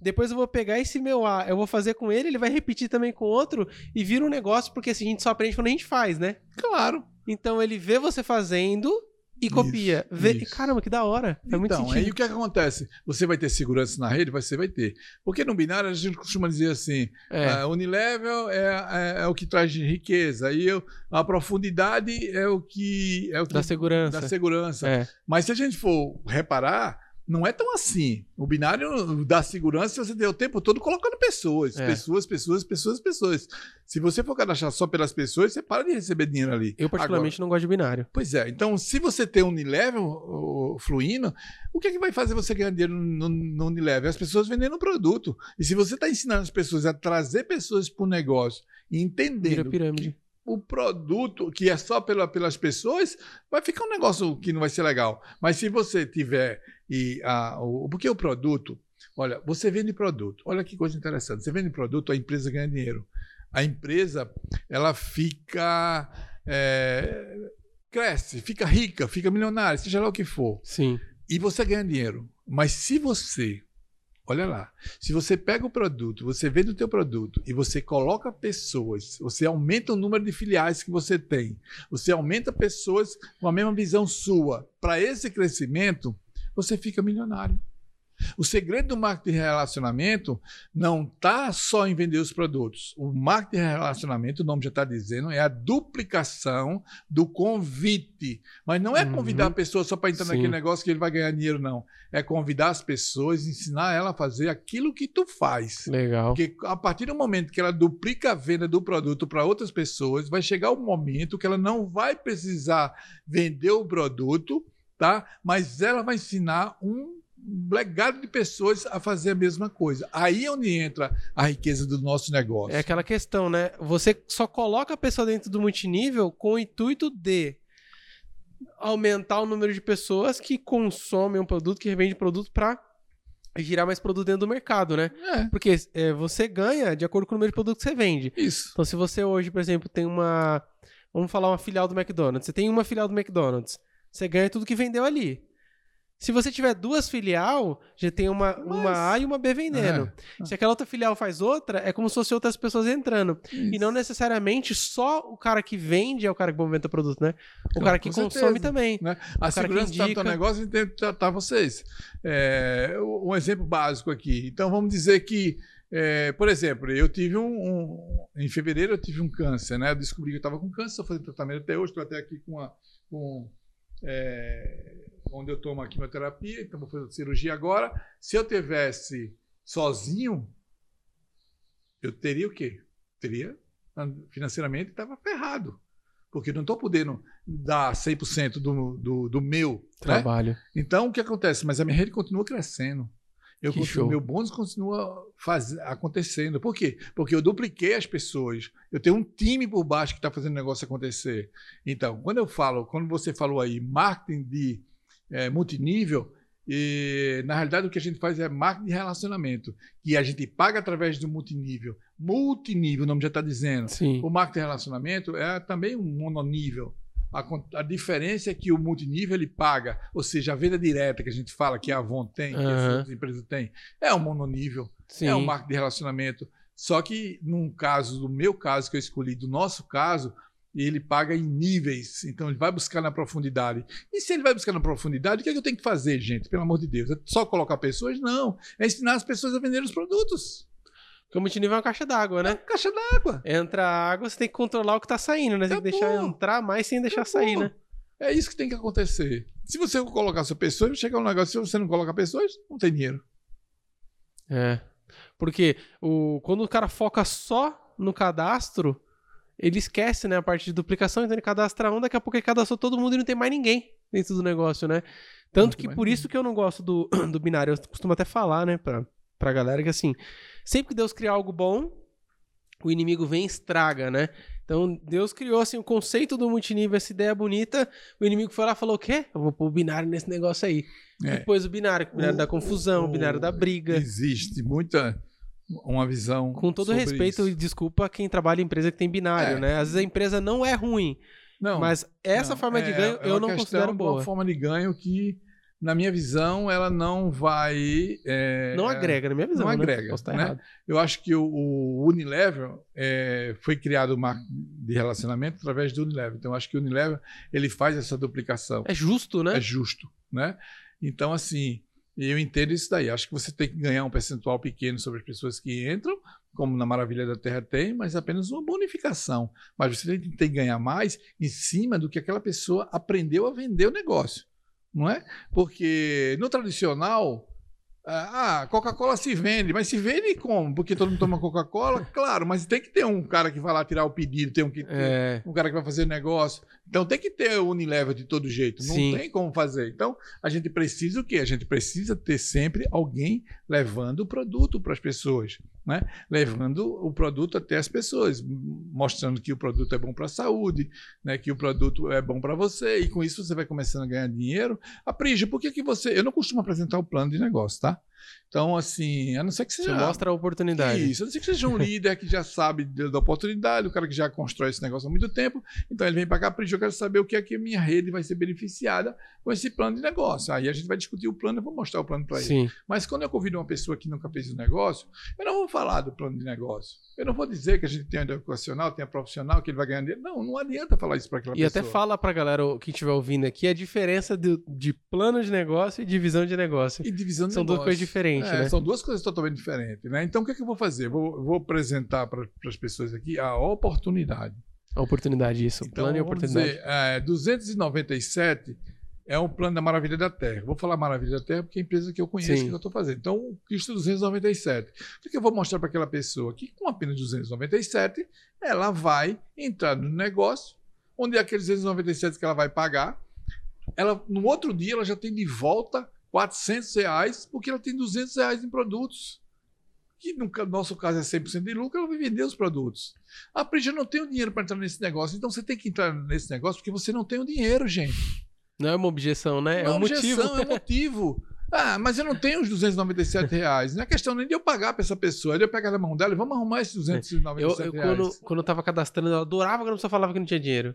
depois eu vou pegar esse meu A, eu vou fazer com ele, ele vai repetir também com o outro e vira um negócio, porque assim, a gente só aprende quando a gente faz, né? Claro. Então ele vê você fazendo e Isso, copia. Vê... isso. Caramba, que da hora. Faz muito Então, aí o que, é acontece? Você vai ter segurança na rede? Você vai ter. Porque no binário a gente costuma dizer assim: É, a Unilevel é, é, é o que traz riqueza, aí eu- a profundidade é o que. É o que da segurança. da segurança. É. Mas se a gente for reparar, não é tão assim. O binário da segurança você tem o tempo todo colocando pessoas. É. Pessoas, pessoas, pessoas, pessoas. Se você for cadastrar só pelas pessoas, você para de receber dinheiro ali. Eu, particularmente, não gosto de binário. Pois é. Então, se você tem um Unilevel fluindo, o que, é que vai fazer você ganhar dinheiro no, no Unilevel? As pessoas vendendo o produto. E se você está ensinando as pessoas a trazer pessoas para o negócio e Vira entendendo pirâmide. o produto que é só pela, pelas pessoas, vai ficar um negócio que não vai ser legal. Mas se você tiver. E, a, o, porque o produto. Olha, você vende produto. Olha que coisa interessante. Você vende produto, a empresa ganha dinheiro. A empresa, ela fica. é, cresce, fica rica, fica milionária, seja lá o que for. Sim. E você ganha dinheiro. Mas se você, olha lá, se você pega o produto, você vende o teu produto e você coloca pessoas, você aumenta o número de filiais que você tem, você aumenta pessoas com a mesma visão sua, para esse crescimento, você fica milionário. O segredo do marketing de relacionamento não está só em vender os produtos. O marketing de relacionamento, o nome já está dizendo, é a duplicação do convite. Mas não é Uhum. convidar a pessoa só para entrar Sim. naquele negócio que ele vai ganhar dinheiro, não. É convidar as pessoas, ensinar ela a fazer aquilo que tu faz. Legal. Porque a partir do momento que ela duplica a venda do produto para outras pessoas, vai chegar o momento que ela não vai precisar vender o produto, tá? Mas ela vai ensinar um legado de pessoas a fazer a mesma coisa. Aí é onde entra a riqueza do nosso negócio. É aquela questão, né? Você só coloca a pessoa dentro do multinível com o intuito de aumentar o número de pessoas que consomem um produto, que revende produto para girar mais produto dentro do mercado, né? É, Porque é, você ganha de acordo com o número de produto que você vende. isso. Então, se você hoje, por exemplo, tem uma. Vamos falar uma filial do McDonald's. Você tem uma filial do McDonald's. Você ganha tudo que vendeu ali. Se você tiver duas filial, já tem uma, uma A e uma B vendendo. É. Se aquela outra filial faz outra, é como se fosse outras pessoas entrando. E não necessariamente só o cara que vende é o cara que movimenta o produto, né? O cara que consome certeza. também. né? A que segurança no indica. teu negócio tem que tratar vocês. É, um exemplo básico aqui. Então, vamos dizer que, é, por exemplo, eu tive um, um- Em fevereiro, eu tive um câncer, né? Eu descobri que eu estava com câncer, estou fazendo tratamento até hoje, estou até aqui com a. Com, é, onde eu tomo a quimioterapia, então vou fazer cirurgia agora. Se eu tivesse sozinho, eu teria o quê? Teria, financeiramente, estava ferrado. Porque não estou podendo dar 100% do, do, do meu. Né? Trabalho. Então, o que acontece? Mas a minha rede continua crescendo. Eu Que continuo, meu bônus continua faz, acontecendo. Por quê? Porque eu dupliquei as pessoas. Eu tenho um time por baixo que está fazendo o negócio acontecer. Então, quando eu falo, quando você falou aí, marketing de eh, multinível, e, na realidade o que a gente faz é marketing de relacionamento, que a gente paga através do multinível. Multinível, o nome já está dizendo. Sim. O marketing de relacionamento é também um mononível. A, a diferença é que o multinível ele paga, ou seja, a venda direta que a gente fala que a Avon tem, que as outras empresas têm, é um mononível, Sim. é um marketing de relacionamento. Só que num caso, do meu caso que eu escolhi, do nosso caso, ele paga em níveis, então ele vai buscar na profundidade. E se ele vai buscar na profundidade, o que, é que eu tenho que fazer, gente? Pelo amor de Deus, é só colocar pessoas? Não, é ensinar as pessoas a vender os produtos. Porque o multinível é uma caixa d'água, né? Caixa d'água. Entra água, você tem que controlar o que tá saindo, né? Você tem que deixar entrar mais sem deixar Acabou. sair, né? É isso que tem que acontecer. Se você colocar sua pessoa, vai chegar um negócio, se você não coloca pessoas, não tem dinheiro. É. Porque o, quando o cara foca só no cadastro, ele esquece, né, a parte de duplicação, então ele cadastra um, daqui a pouco ele cadastrou todo mundo e não tem mais ninguém dentro do negócio, né? Tanto que por ninguém. isso que eu não gosto do, do binário. Eu costumo até falar, né, pra, pra galera que assim, sempre que Deus criar algo bom, o inimigo vem e estraga, né? Então, Deus criou assim o conceito do multinível, essa ideia bonita. O inimigo foi lá e falou: o quê? Eu vou pôr o binário nesse negócio aí. É. Depois o binário, o binário O- da confusão, o, binário da briga. Existe muita uma visão. Com todo respeito e desculpa quem trabalha em empresa que tem binário, É. né? Às vezes a empresa não é ruim, Não, mas essa não, forma de é- ganho é eu não considero de boa. Uma forma de ganho que, na minha visão, ela não vai. é, Não agrega, na minha visão. não né? agrega, Posso estar né? errado. Eu acho que o, o Unilever é, foi criado o marco de relacionamento através do Unilever. Então, eu acho que o Unilever ele faz essa duplicação. É justo, né? é justo, né? Então, assim, eu entendo isso daí. Acho que você tem que ganhar um percentual pequeno sobre as pessoas que entram, como na Maravilha da Terra tem, mas apenas uma bonificação. Mas você tem, tem que ganhar mais em cima do que aquela pessoa aprendeu a vender o negócio, não é? Porque no tradicional, ah, Coca-Cola se vende, mas se vende como? Porque todo mundo toma Coca-Cola? Claro, mas tem que ter um cara que vai lá tirar o pedido, tem um que É, um cara que vai fazer negócio. Então tem que ter o Unilever de todo jeito. Não Sim. tem como fazer. Então a gente precisa o quê? A gente precisa ter sempre alguém levando o produto para as pessoas, né? Levando o produto até as pessoas, mostrando que o produto é bom para a saúde, né? Que o produto é bom para você e com isso você vai começando a ganhar dinheiro. A Prígio, por que que você? Eu não costumo apresentar o plano de negócio, tá? Então assim, a não ser que você seja mostra a oportunidade. isso, a não ser que seja um líder que já sabe de- da oportunidade, o cara que já constrói esse negócio há muito tempo. Então ele vem para cá, Prígio, eu quero saber o que é que a minha rede vai ser beneficiada com esse plano de negócio. Aí a gente vai discutir o plano, eu vou mostrar o plano para ele. Sim. Mas quando eu convido uma pessoa que nunca fez o negócio, eu não vou falar do plano de negócio. Eu não vou dizer que a gente tem a educacional, tem a profissional, que ele vai ganhar dinheiro. Não, não adianta falar isso para aquela E pessoa. até fala pra galera o- que estiver ouvindo aqui a diferença do- de plano de negócio e divisão de negócio. E divisão de São duas negócio. coisas diferentes, É, né? São duas coisas totalmente diferentes. Né? Então, o que, é que eu vou fazer? Vou, vou apresentar para as pessoas aqui a oportunidade. A oportunidade, isso. Então, plano e oportunidade. dizer, é, 297 é um plano da Maravilha da Terra. Vou falar Maravilha da Terra porque é a empresa que eu conheço Sim. que eu estou fazendo. Então, o Cristo 297. O que eu vou mostrar para aquela pessoa? Que com apenas 297, ela vai entrar no negócio, onde aqueles 297 que ela vai pagar, ela, no outro dia ela já tem de volta 400 reais, porque ela tem 200 reais em produtos. Que no nosso caso é 100% de lucro, ela vai vender os produtos. A Prígia não tem o dinheiro para entrar nesse negócio, então você tem que entrar nesse negócio porque você não tem o dinheiro, gente. Não é uma objeção, né? Não é um objeção, motivo. é motivo. Ah, mas eu não tenho os 297 reais. Não é questão nem de eu pagar para essa pessoa, é de eu pegar na mão dela e vamos arrumar esses 297 Eu, eu, reais. quando, quando eu tava cadastrando, eu adorava quando a pessoa falava que não tinha dinheiro.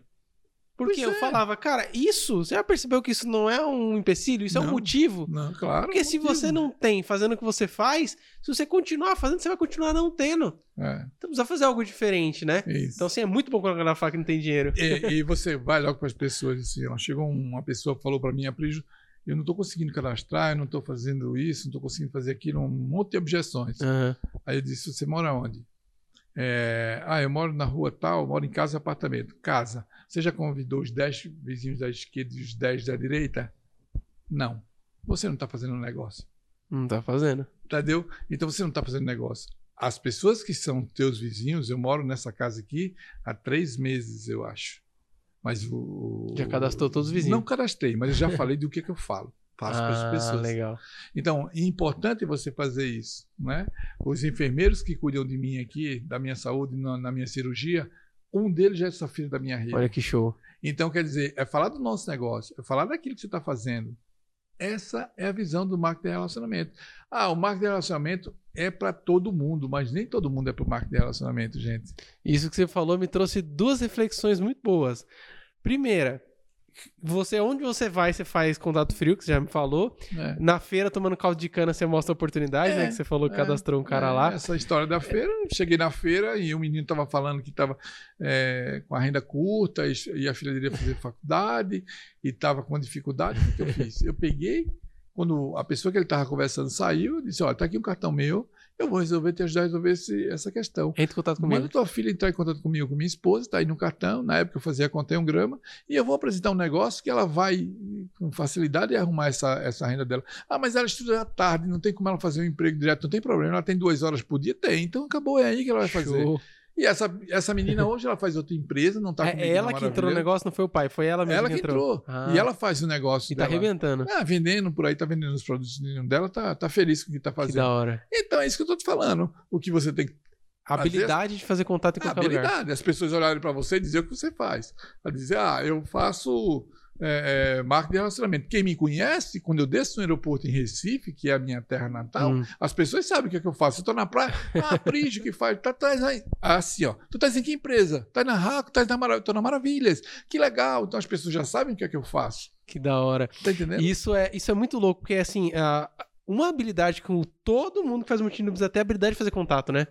Porque Pois eu é. falava, cara, isso, você já percebeu que isso não é um empecilho? Isso é um Não. motivo? Não, claro. Porque é se você não tem fazendo o que você faz, se você continuar fazendo, você vai continuar não tendo. É, Então precisa fazer algo diferente, né? isso. Então, assim, é muito bom quando ela fala que não tem dinheiro. E, e você vai logo para as pessoas assim, chegou uma pessoa que falou para mim, Aprígio, eu não estou conseguindo cadastrar, eu não estou fazendo isso, não estou conseguindo fazer aquilo, um monte de objeções. Aham. Aí eu disse, você mora onde? É, ah, eu moro na rua tal, moro em casa e apartamento. Casa. Você já convidou os 10 vizinhos da esquerda e os 10 da direita? Não. Você não está fazendo um negócio. Não tá fazendo. Entendeu? Então você não está fazendo negócio. As pessoas que são teus vizinhos, eu moro nessa casa aqui há três meses, eu acho. Mas o. Já cadastrou todos os vizinhos? Não cadastrei, mas eu já falei do que, que eu falo. Faço para as Ah, pessoas. legal. Então, é importante você fazer isso, né? Os enfermeiros que cuidam de mim aqui, da minha saúde, na, na minha cirurgia, um deles já é filho da minha rede. Olha que show. Então, quer dizer, é falar do nosso negócio, é falar daquilo que você está fazendo. Essa é a visão do marketing de relacionamento. Ah, o marketing de relacionamento é para todo mundo, mas nem todo mundo é para o marketing de relacionamento, gente. Isso que você falou me trouxe duas reflexões muito boas. Primeira, você onde você vai, você faz contato frio, que você já me falou. É. Na feira, tomando caldo de cana, você mostra oportunidade, É, né? Que você falou que é, cadastrou um cara É, lá. Essa história da feira, cheguei na feira e o menino estava falando que estava com a renda curta e, e a filha dele ia fazer faculdade e estava com dificuldade. O que eu fiz? Eu peguei, quando a pessoa que ele estava conversando saiu, eu disse: Olha, está aqui um cartão meu, eu vou resolver te ajudar a resolver esse- essa questão. Entra em contato comigo. Manda tua filha entrar em contato comigo, com minha esposa, está aí no cartão. Na época eu fazia conta em um grama, e eu vou apresentar um negócio que ela vai, com facilidade, arrumar essa, essa renda dela. Ah, mas ela estuda à tarde, não tem como ela fazer um emprego direto, não tem problema, ela tem duas horas por dia? Tem, então acabou, é aí que ela vai fazer. E essa, essa menina hoje ela faz outra empresa, não está É ela que entrou no negócio, não foi o pai, foi ela mesmo Ela que que entrou. Ah. E ela faz o negócio E tá dela. arrebentando. Ah, vendendo por aí, tá vendendo os produtos dela, tá, tá feliz com o que tá Que fazendo. da hora. Então é isso que eu tô te falando. O que você tem que A Às habilidade de fazer contato em a qualquer lugar. habilidade. As pessoas olharem para você e dizer o que você faz. A dizer, ah, eu faço é, é, marketing de relacionamento. Quem me conhece, quando eu desço no aeroporto em Recife, que é a minha terra natal, Hum. as pessoas sabem o que, é que eu faço. Eu tô na praia, ah, Prígio que faz, tá, tá, aí. assim, ó, tu tá em que empresa? Tá na Raco, tá na, Mara- tô na Maravilhas. Que legal. Então as pessoas já sabem o que é que eu faço. Que da hora. Tá entendendo? Isso é, isso é muito louco, porque assim, a- uma habilidade que o- todo mundo que faz multinível precisa ter é a habilidade de fazer contato, né?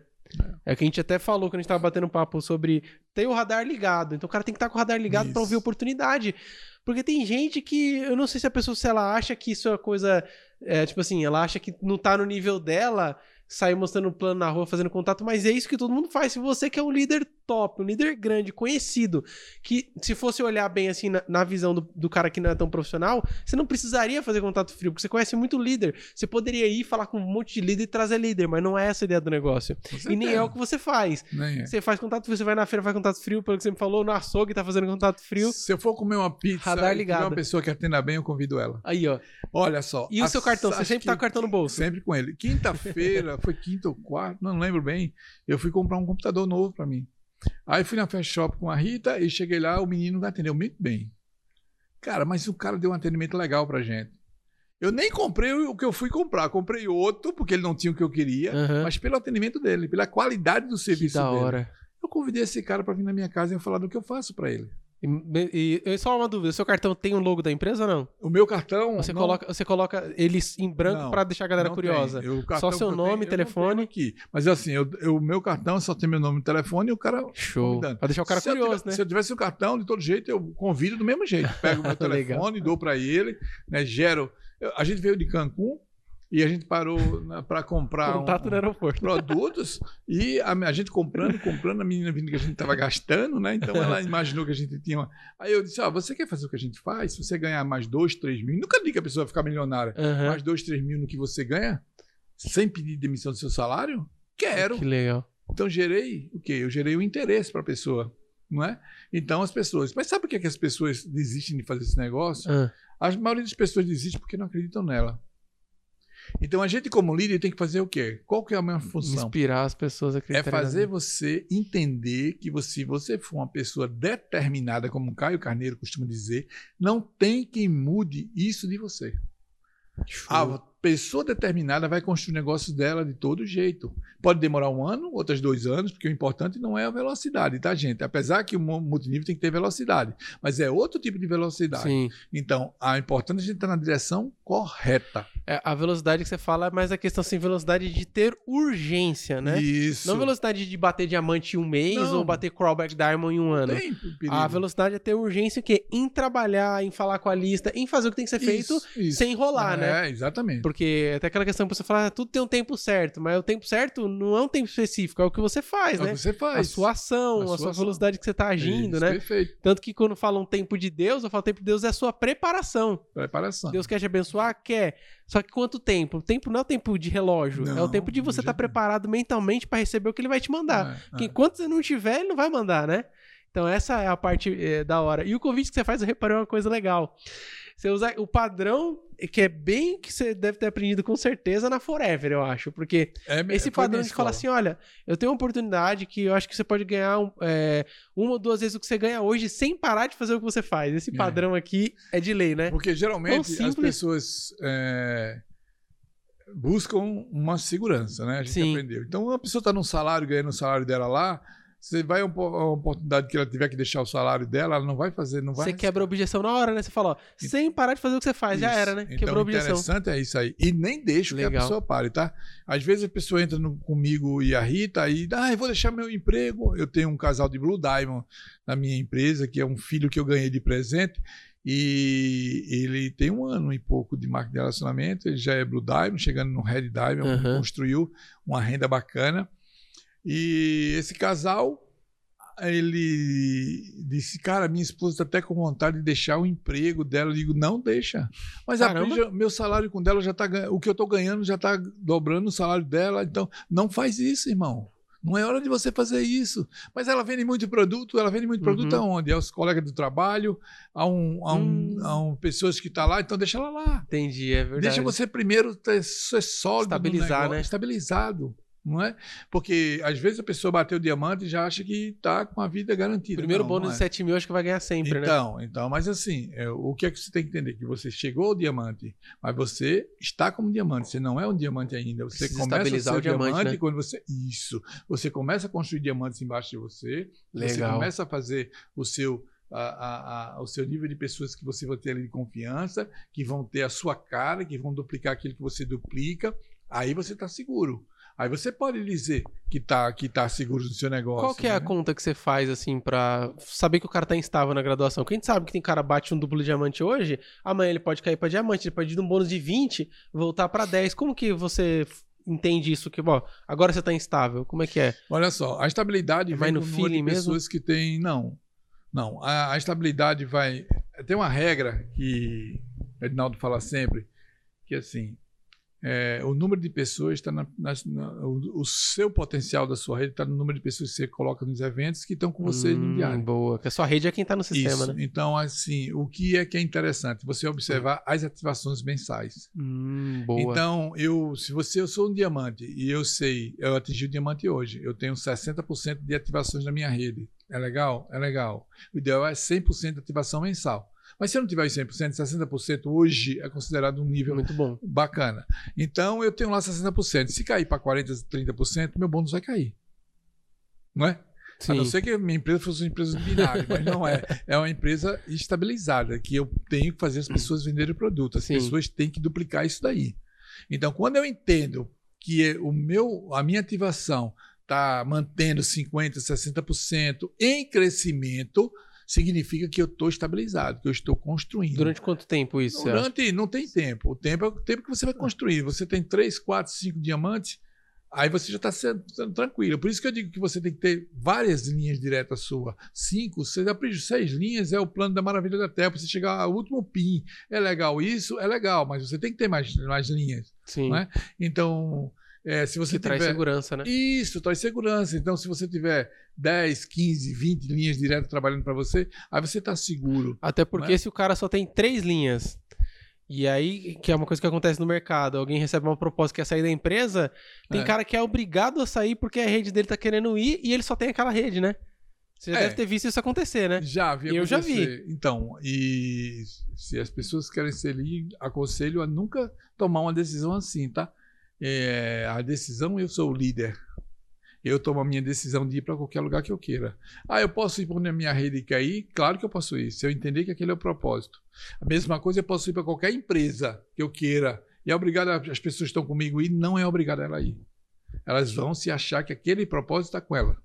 É o que a gente até falou quando a gente tava batendo papo sobre ter o radar ligado. Então o cara tem que estar com o radar ligado pra Isso. ouvir oportunidade. Porque tem gente que, eu não sei se a pessoa, se ela acha que isso é uma coisa, é, tipo assim, ela acha que não tá no nível dela sair mostrando o plano na rua, fazendo contato, mas é isso que todo mundo faz. Se você que é um líder top, um líder grande, conhecido, que se fosse olhar bem assim na, na visão do, do cara que não é tão profissional, você não precisaria fazer contato frio, porque você conhece muito líder. Você poderia ir falar com um monte de líder e trazer líder, mas não é essa a ideia do negócio. Com E nem é certeza. o que você faz. É. Você faz contato frio, você vai na feira, faz contato frio, pelo que você me falou, no açougue tá fazendo contato frio. Se eu for comer uma pizza Radar ligado. uma pessoa que atenda bem, eu convido ela. Aí, ó. Olha só. E o seu cartão? Você sempre tá que- com o cartão no bolso? Sempre com ele. Quinta-feira, foi quinta ou quarta, não lembro bem. Eu fui comprar um computador novo para mim. Aí fui na Fast Shop com a Rita e cheguei lá, o menino me atendeu muito bem. Cara, mas o cara deu um atendimento legal pra gente. Eu nem comprei o que eu fui comprar, comprei outro, porque ele não tinha o que eu queria, Aham. mas pelo atendimento dele, pela qualidade do Que serviço da dele. hora. Eu convidei esse cara para vir na minha casa e eu falar do que eu faço para ele. E, e só uma dúvida, o seu cartão tem um logo da empresa ou não? O meu cartão. Você, não- coloca, você coloca eles em branco pra deixar a galera curiosa. O cartão Só seu eu nome, tenho, eu não telefone. aqui. Mas assim, eu- eu- o meu cartão só tem meu nome e telefone e o cara. Show. convidando. Pra deixar o cara se eu curioso, tiver- né? Se eu tivesse o cartão, de todo jeito, eu convido do mesmo jeito. Pego meu Legal. telefone, dou para ele, né, gero. eu- A gente veio de Cancún e a gente parou para comprar um- Contato no aeroporto. produtos e a, a gente comprando, comprando, a menina vindo que a gente estava gastando, né? Então ela imaginou que a gente tinha uma... Aí eu disse, ó, você quer fazer o que a gente faz? Se você ganhar mais dois, três mil, nunca diga que a pessoa vai ficar milionária. Aham. Mais dois, três mil no que você ganha, sem pedir demissão do seu salário? Quero. Que legal. Então gerei o quê? Eu gerei o interesse para a pessoa, não é? Então as pessoas... Mas sabe por que, que as pessoas desistem de fazer esse negócio? Ah, A maioria das pessoas desiste porque não acreditam nela. Então a gente, como líder, tem que fazer o quê? Qual que é a minha função? Inspirar as pessoas a É acreditarem. fazer na- você entender que você, se você for uma pessoa determinada, como o Caio Carneiro costuma dizer, não tem quem mude isso de você. A pessoa determinada vai construir o negócio dela de todo jeito. Pode demorar um ano, outros dois anos, porque o importante não é a velocidade, tá, gente? Apesar que o mu- multinível tem que ter velocidade, mas é outro tipo de velocidade. Sim. Então, a importante é a gente estar na direção correta. É, a velocidade que você fala é mais a questão assim, velocidade de ter urgência, né? Isso. Não velocidade de bater diamante em um mês Não. ou bater crawlback diamond em um ano. Tem perigo. A velocidade é ter urgência o quê? Em trabalhar, em falar com a lista, em fazer o que tem que ser feito Isso, isso. sem enrolar, né? É, exatamente. Porque até aquela questão que você fala, ah, tudo tem um tempo certo, mas o tempo certo não é um tempo específico, é o que você faz, É o né? que você A faz. sua ação, A a sua sua ação. velocidade que você tá agindo, Isso, né? Perfeito. Tanto que quando falam tempo de Deus, eu falo tempo de Deus é a sua preparação. Preparação. Deus quer te abençoar? Quer. Só que quanto tempo? O tempo não é o tempo de relógio. é o Não, tempo de você estar jeito nenhum. preparado mentalmente para receber o que ele vai te mandar. É, Porque é. enquanto você não tiver, ele não vai mandar, né? Então essa é a parte eh, da hora. E o convite que você faz, eu reparei uma coisa legal. Você usa o padrão, que é bem que você deve ter aprendido com certeza na Forever, eu acho. Porque É, esse foi padrão de falar assim: olha, eu tenho uma oportunidade que eu acho que você pode ganhar um, é, uma ou duas vezes o que você ganha hoje sem parar de fazer o que você faz. Esse É. padrão aqui é de lei, né? Porque geralmente as pessoas é, buscam uma segurança, né? A gente Sim. aprendeu. Então, uma pessoa está num salário, ganhando o salário dela lá, você vai a uma oportunidade que ela tiver que deixar o salário dela, ela não vai fazer, não vai Você quebra a objeção na hora, né? Você fala, ó, sem parar de fazer o que você faz, já Isso. era, né? Então, Quebrou a objeção. interessante é isso aí. E nem deixo que a pessoa pare, tá? Às vezes a pessoa entra no- comigo e a Rita e, ah, eu vou deixar meu emprego. Eu tenho um casal de Blue Diamond na minha empresa, que é um filho que eu ganhei de presente. E ele tem um ano e pouco de marca de relacionamento, ele já é Blue Diamond, chegando no Red Diamond, Aham. construiu uma renda bacana. E esse casal, ele disse, cara, minha esposa está até com vontade de deixar o emprego dela. Eu digo, não deixa. Mas já- meu salário com dela já tá ganhando, o que eu estou ganhando já está dobrando o salário dela. Então, não faz isso, irmão. Não é hora de você fazer isso. Mas ela vende muito produto, ela vende muito produto Uhum. aonde? Aos colegas do trabalho, a, um, a, um, Hum. a um- pessoas que estão lá, então deixa ela lá. Entendi, é verdade. Deixa você primeiro ter, ser sólido Estabilizar, negócio, né? Estabilizado, não é? Porque às vezes a pessoa bateu o diamante e já acha que está com a vida garantida. Primeiro Não, bônus não de é. 7 mil, acho que vai ganhar sempre, né? Então, então, mas assim, é, o que é que você tem que entender? Que você chegou ao diamante, mas você está como diamante. Você não é um diamante ainda. Você Precisa começa a ser o diamante, né? quando você. Isso. Você começa a construir diamantes embaixo de você. Você Legal. começa a fazer o seu. a- a- a- o seu nível de pessoas que você vai ter ali de confiança, que vão ter a sua cara, que vão duplicar aquilo que você duplica, aí você está seguro. Aí você pode dizer que está que tá seguro do seu negócio. Qual que é a né? conta que você faz, assim, pra saber que o cara tá instável na graduação? Gente sabe que tem cara que bate um duplo diamante hoje, amanhã ele pode cair pra diamante, ele pode ir de um bônus de 20, voltar pra 10. Como que você entende isso? Que, bom, agora você tá instável, como é que é? Olha só, a estabilidade Vai no feeling de mesmo? pessoas que tem. Não. Não. A, a estabilidade vai. Tem uma regra que Edinaldo fala sempre, que assim. É, o número de pessoas está na, nas- na- o, o seu potencial da sua rede está no número de pessoas que você coloca nos eventos que estão com você no Hum, diário. Boa, que a sua rede é quem tá no sistema, Isso. né? Então, assim, o que é que é interessante? Você observar as ativações mensais. Hum, boa. Então, eu, se você eu sou um diamante e eu sei, eu atingi o diamante hoje, eu tenho 60% de ativações na minha rede. É legal? É legal. O ideal é 100% de ativação mensal. Mas se eu não tiver os 100%, 60% hoje é considerado um nível Muito bom. bacana. Então, eu tenho lá 60%. Se cair para 40%, 30%, meu bônus vai cair. Não é? A não Sim. ser que a minha empresa fosse uma empresa de binário, mas não é. É uma empresa estabilizada, que eu tenho que fazer as pessoas venderem o produto. As Sim. pessoas têm que duplicar isso daí. Então, quando eu entendo que é o meu, a minha ativação está mantendo 50%, 60% em crescimento, significa que eu estou estabilizado, que eu estou construindo. Durante quanto tempo isso? Durante, não tem tempo. O tempo é o tempo que você vai construir. Você tem três, quatro, cinco diamantes, aí você já está sendo, sendo tranquilo. Por isso que eu digo que você tem que ter várias linhas diretas sua. Cinco, seis, seis linhas é o plano da maravilha da Terra. Para você chegar ao último PIN. É legal isso? É legal, mas você tem que ter mais, mais linhas. Sim. não é? Então, é, se você que traz tiver... segurança, né? Isso, traz segurança. Então, se você tiver 10, 15, 20 linhas diretas trabalhando para você, aí você está seguro. Até porque Não é? se o cara só tem três linhas E aí, que é uma coisa que acontece no mercado, alguém recebe uma proposta que quer sair da empresa, tem É. cara que é obrigado a sair porque a rede dele tá querendo ir e ele só tem aquela rede, né? Você já É. deve ter visto isso acontecer, né? Já vi Eu já acontecer. Então, e se as pessoas querem ser ali, aconselho a nunca tomar uma decisão assim, tá? É, a decisão, eu sou o líder. Eu tomo a minha decisão de ir para qualquer lugar que eu queira. Ah, eu posso ir para a minha rede quer ir? Claro que eu posso ir, se eu entender que aquele é o propósito. A mesma coisa, eu posso ir para qualquer empresa que eu queira. E é obrigado, as pessoas estão comigo ir, não é obrigado ela ir. Elas vão se achar que aquele propósito está com ela.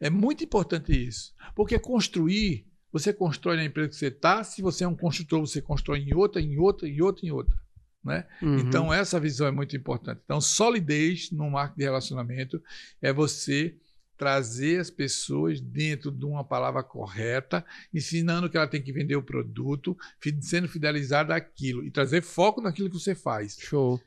É muito importante isso. Porque construir, você constrói na empresa que você está, se você é um construtor, você constrói em outra, em outra, em outra, em outra. Né? Uhum. Então, essa visão é muito importante. Então, solidez no marco de relacionamento é você trazer as pessoas dentro de uma palavra correta, ensinando que ela tem que vender o produto, sendo fidelizada àquilo e trazer foco naquilo que você faz Show.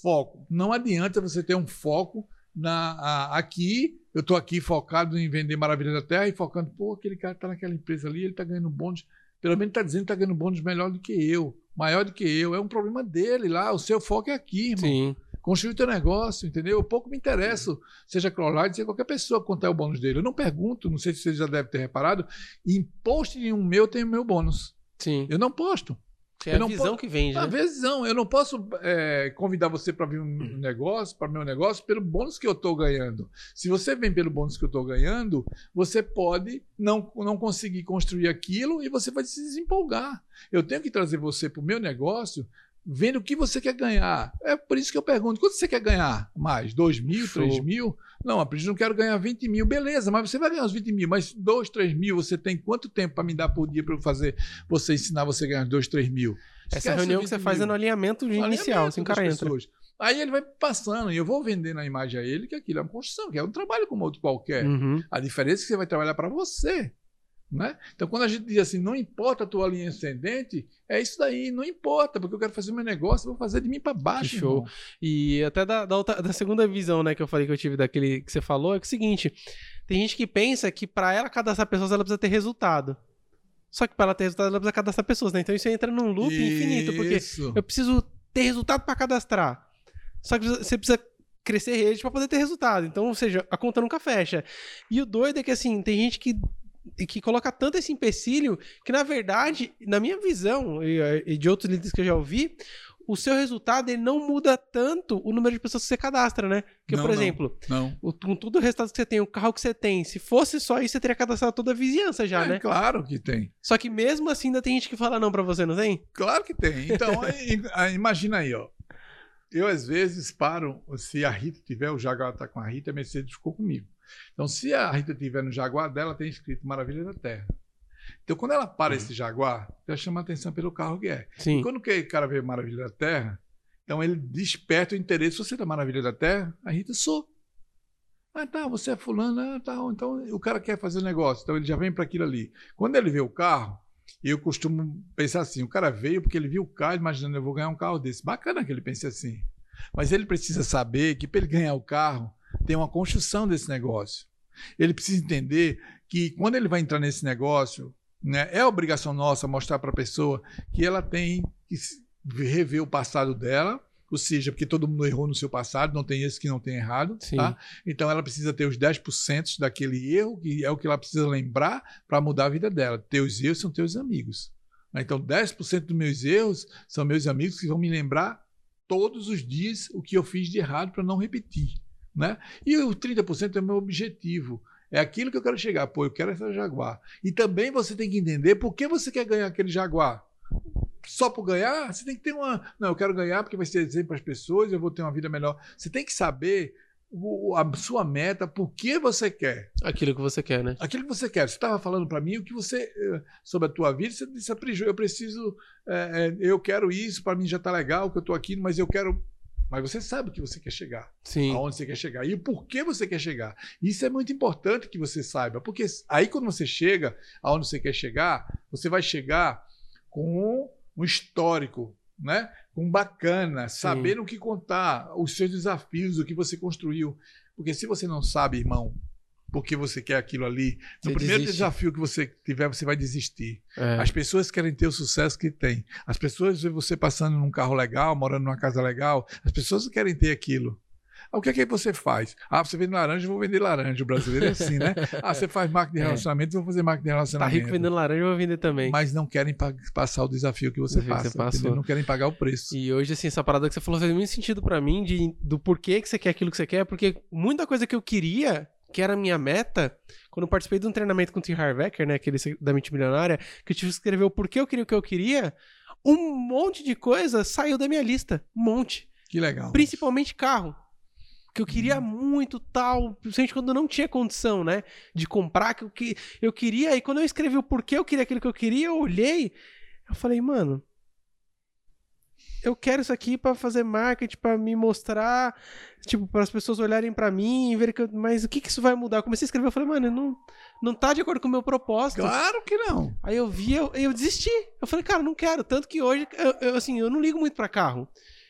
foco. Não adianta você ter um foco na a- aqui. Eu estou aqui focado em vender Maravilha da Terra e focando, pô, aquele cara está naquela empresa ali, ele está ganhando bônus. Pelo menos está dizendo que está ganhando bônus melhor do que eu, maior do que eu. É um problema dele lá. O seu foco é aqui, irmão. Sim. Construir o teu negócio, entendeu? Eu pouco me interesso, seja Crowline, seja qualquer pessoa, quanto é o bônus dele. Eu não pergunto, não sei se você já deve ter reparado, em post nenhum meu tem o meu bônus. Sim. Eu não posto. É eu a não visão po- que vende, A né? visão. Eu não posso é, convidar você para vir um negócio, para meu negócio, pelo bônus que eu estou ganhando. Se você vem pelo bônus que eu estou ganhando, você pode não, não conseguir construir aquilo e você vai se desempolgar. Eu tenho que trazer você para o meu negócio vendo o que você quer ganhar. É por isso que eu pergunto: quanto você quer ganhar mais? 2 mil, Show. 3 mil? Não, a Pris não quero ganhar 20 mil. Beleza, mas você vai ganhar os 20 mil. Mas 2, 3 mil, você tem quanto tempo para me dar por dia para eu fazer você ensinar você a ganhar 2, 3 mil? Essa Esquece reunião que 20 você faz é no alinhamento inicial, assim, cara entra. Aí ele vai passando e eu vou vender na imagem a ele que aquilo é uma construção, que é um trabalho como outro qualquer. Uhum. A diferença é que você vai trabalhar para você. Né? Então, quando a gente diz assim, não importa a tua linha ascendente, é isso daí, não importa, porque eu quero fazer meu negócio, vou fazer de mim para baixo. Que show. irmão. E até da, da, outra- da segunda visão, né, que eu falei que eu tive daquele que você falou, é que é o seguinte: tem gente que pensa que pra ela cadastrar pessoas, ela precisa ter resultado. Só que pra ela ter resultado, ela precisa cadastrar pessoas, né? Então isso entra num loop infinito, porque Isso. eu preciso ter resultado pra cadastrar. Só que você precisa crescer rede pra poder ter resultado. Então, ou seja, a conta nunca fecha. E o doido é que assim, tem gente que que coloca tanto esse empecilho que na verdade, na minha visão e, e de outros líderes que eu já ouvi, o seu resultado ele não muda tanto o número de pessoas que você cadastra, né? Porque, Não, por não. exemplo, Não. o, com todo o resultado que você tem, o carro que você tem, se fosse só isso, você teria cadastrado toda a vizinhança já, é né? claro que tem. Só que mesmo assim ainda tem gente que fala não pra você, não tem? Claro que tem. Então, aí, aí, imagina aí, ó. Eu, às vezes, paro, se a Rita tiver, o Jaguar está com a Rita, a Mercedes ficou comigo. Então, se a Rita tiver no Jaguar dela, tem escrito Maravilha da Terra. Então, quando ela para esse Jaguar, já chama atenção pelo carro que é. Sim. E quando o cara vê Maravilha da Terra, então ele desperta o interesse. Você é da Maravilha da Terra? A Rita, sou. Ah, tá, você é fulano, ah, tá. Então o cara quer fazer negócio, então ele já vem para aquilo ali. Quando ele vê o carro, eu costumo pensar assim: o cara veio porque ele viu o carro, imaginando eu vou ganhar um carro desse. Bacana que ele pense assim. Mas ele precisa saber que para ele ganhar o carro, tem uma construção desse negócio. Ele precisa entender que quando ele vai entrar nesse negócio, né, é obrigação nossa mostrar para a pessoa que ela tem que rever o passado dela, ou seja, porque todo mundo errou no seu passado, não tem esse que não tem errado, tá? Então ela precisa ter os 10% daquele erro, que é o que ela precisa lembrar para mudar a vida dela. Teus erros são teus amigos. né? Então 10% dos meus erros são meus amigos que vão me lembrar todos os dias o que eu fiz de errado para não repetir, né? E o 30% é o meu objetivo. É aquilo que eu quero chegar. Pô, eu quero essa Jaguar. E também você tem que entender por que você quer ganhar aquele Jaguar. Só por ganhar? Você tem que ter uma. Não, eu quero ganhar porque vai ser exemplo para as pessoas, eu vou ter uma vida melhor. Você tem que saber a sua meta, por que você quer. Aquilo que você quer, né? Aquilo que você quer. Você estava falando para mim o que você. eh, sobre a tua vida, você disse, "Apri, eu preciso. eh, eu quero isso, para mim já está legal que eu estou aqui, mas eu quero. Mas você sabe o que você quer chegar Sim. aonde você quer chegar e por que você quer chegar. Isso é muito importante que você saiba, porque aí quando você chega aonde você quer chegar, você vai chegar com um histórico, né? Com bacana, Sim. sabendo o que contar, os seus desafios, o que você construiu. Porque se você não sabe, irmão, porque você quer aquilo ali. No Você primeiro desiste. desafio que você tiver, você vai desistir. É. As pessoas querem ter o sucesso que tem. As pessoas veem você passando num carro legal, morando numa casa legal. As pessoas querem ter aquilo. Ah, O que é que você faz? Ah, você vende laranja, eu vou vender laranja. O brasileiro é assim, né? Ah, você faz marketing de É. relacionamento, eu vou fazer marketing de Tá relacionamento. rico vendendo laranja, eu vou vender também. Mas não querem pa- passar o desafio que você Desafio que passa. entendeu? Não querem pagar o preço. E hoje, assim, essa parada que você falou faz muito sentido pra mim, de, do porquê que você quer aquilo que você quer, porque muita coisa que eu queria, que era a minha meta, quando eu participei de um treinamento com o T. Harvecker, né, aquele da mente milionária, que eu tive que escrever o porquê eu queria o que eu queria, um monte de coisa saiu da minha lista. Um monte. Que legal. Principalmente carro. Que eu queria muito tal, principalmente quando eu não tinha condição, né? De comprar, que eu, que eu queria. E quando eu escrevi o porquê eu queria aquilo que eu queria, eu olhei, eu falei, mano, eu quero isso aqui pra fazer marketing, pra me mostrar, tipo, para as pessoas olharem pra mim e ver que eu, mas o que que isso vai mudar? Eu comecei a escrever, eu falei, mano, não não tá de acordo com o meu propósito. Claro que não. Aí eu vi, eu, eu desisti. Eu falei, cara, não quero. Tanto que hoje, eu, eu, assim, eu não ligo muito pra carro.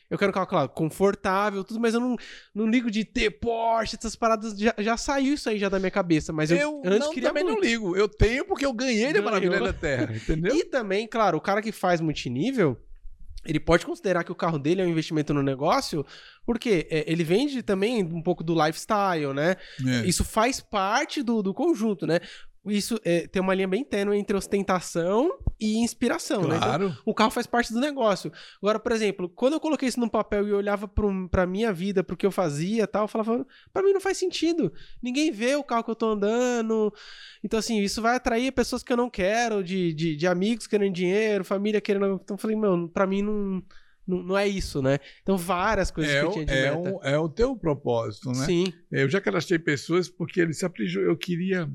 Eu quero um carro, claro, confortável, tudo, mas eu não, não ligo de ter Porsche, essas paradas. Já, já saiu isso aí já da minha cabeça. Mas eu, Eu, antes não, queria também muito. não ligo. Eu tenho porque eu ganhei da Ganhou. Maravilha da Terra, entendeu? E também, claro, o cara que faz multinível, ele pode considerar que o carro dele é um investimento no negócio, porque é, ele vende também um pouco do lifestyle, né? É. Isso faz parte do, do conjunto, né? Isso é, tem uma linha bem tênue entre ostentação e inspiração, né? Então, Claro. o carro faz parte do negócio. Agora, por exemplo, quando eu coloquei isso no papel e olhava pro, pra minha vida, pro que eu fazia tal, eu falava, pra mim não faz sentido. Ninguém vê o carro que eu tô andando. Então, assim, isso vai atrair pessoas que eu não quero, de, de, de amigos querendo dinheiro, família querendo. Então, eu falei, meu, pra mim não, não, não é isso, né? Então, várias coisas É, que eu o- tinha de é, um- é o teu propósito, né? Sim, Eu já cadastrei pessoas porque ele se. Eu queria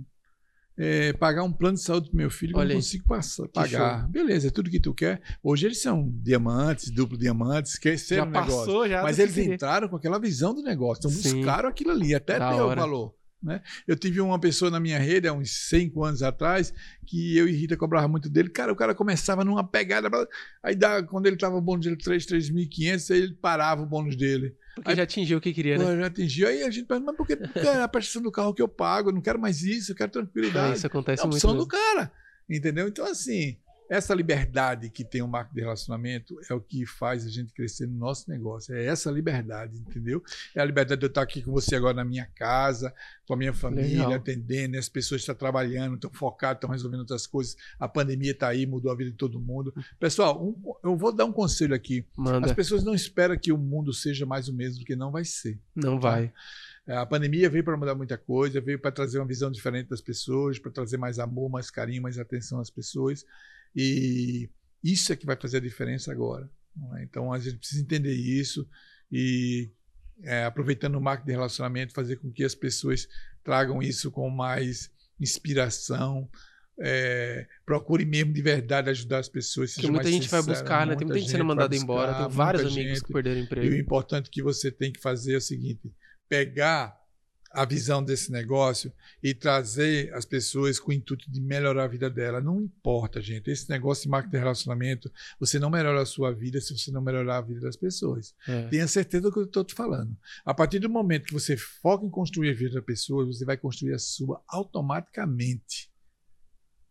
é, pagar um plano de saúde pro meu filho que eu Olha não consigo passar, pagar. Beleza, é tudo que tu quer. Hoje eles são diamantes, duplo diamantes, que esse já era o negócio. passou, já. Mas eles entraram com aquela visão do negócio. Então Sim. buscaram aquilo ali, até Da hora. valor. Né? Eu tive uma pessoa na minha rede há uns cinco anos atrás que eu e Rita cobrava muito dele. Cara, o cara começava numa pegada. Aí dá, quando ele tava o bônus dele 3, 3.500, aí ele parava o bônus dele. Porque já atingiu o que queria, né? Já atingiu. Aí a gente pergunta, mas por que cara, é a prestação do carro que eu pago? Eu não quero mais isso, eu quero tranquilidade. isso acontece é a muito. opção do mesmo. cara. Entendeu? Então, assim, essa liberdade que tem o marco de relacionamento é o que faz a gente crescer no nosso negócio. É essa liberdade, entendeu? É a liberdade de eu estar aqui com você agora na minha casa, com a minha família, Legal. atendendo, as pessoas estão trabalhando, estão focadas, estão resolvendo outras coisas. A pandemia está aí, mudou a vida de todo mundo. Pessoal, um- eu vou dar um conselho aqui. As Manda. pessoas não esperam que o mundo seja mais o mesmo, porque não vai ser. Não vai. É, A pandemia veio para mudar muita coisa, veio para trazer uma visão diferente das pessoas, para trazer mais amor, mais carinho, mais atenção às pessoas. E isso é que vai fazer a diferença agora. é? Então a gente precisa entender isso e é, aproveitando o marketing de relacionamento, fazer com que as pessoas tragam isso com mais inspiração. É, procure mesmo de verdade ajudar as pessoas. Porque muita gente vai sincero, buscar, né? Tem muita gente sendo vai mandada embora. Tem vários amigos gente. que perderam E o emprego. importante que você tem que fazer é o seguinte: pegar a visão desse negócio e trazer as pessoas com o intuito de melhorar a vida dela. Não importa, gente. Esse negócio de marketing de relacionamento, você não melhora a sua vida se você não melhorar a vida das pessoas. É. Tenha certeza do que eu estou te falando. A partir do momento que você foca em construir a vida da pessoa, você vai construir a sua automaticamente.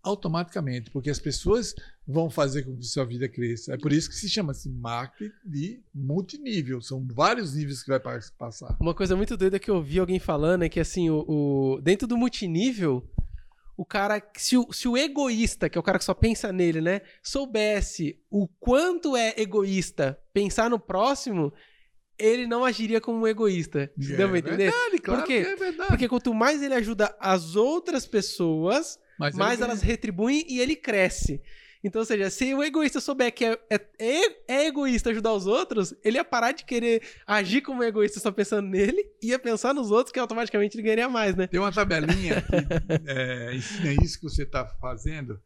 Automaticamente, porque as pessoas vão fazer com que sua vida cresça. É por isso que se chama-se marketing de multinível. São vários níveis que vai pa- passar. Uma coisa muito doida que eu vi alguém falando é que, assim, o, o- dentro do multinível, o cara, se o, se o egoísta, que é o cara que só pensa nele, né, soubesse o quanto é egoísta pensar no próximo, ele não agiria como um egoísta. É Deu pra entender? verdade, claro Por quê? é verdade. Porque quanto mais ele ajuda as outras pessoas, Mas mais elas retribuem e ele cresce. Então, ou seja, se o egoísta souber que é, é, é- é egoísta ajudar os outros, ele ia parar de querer agir como egoísta só pensando nele, ia pensar nos outros, que automaticamente ele ganharia mais, né? Tem uma tabelinha que é, ensina isso que você está fazendo,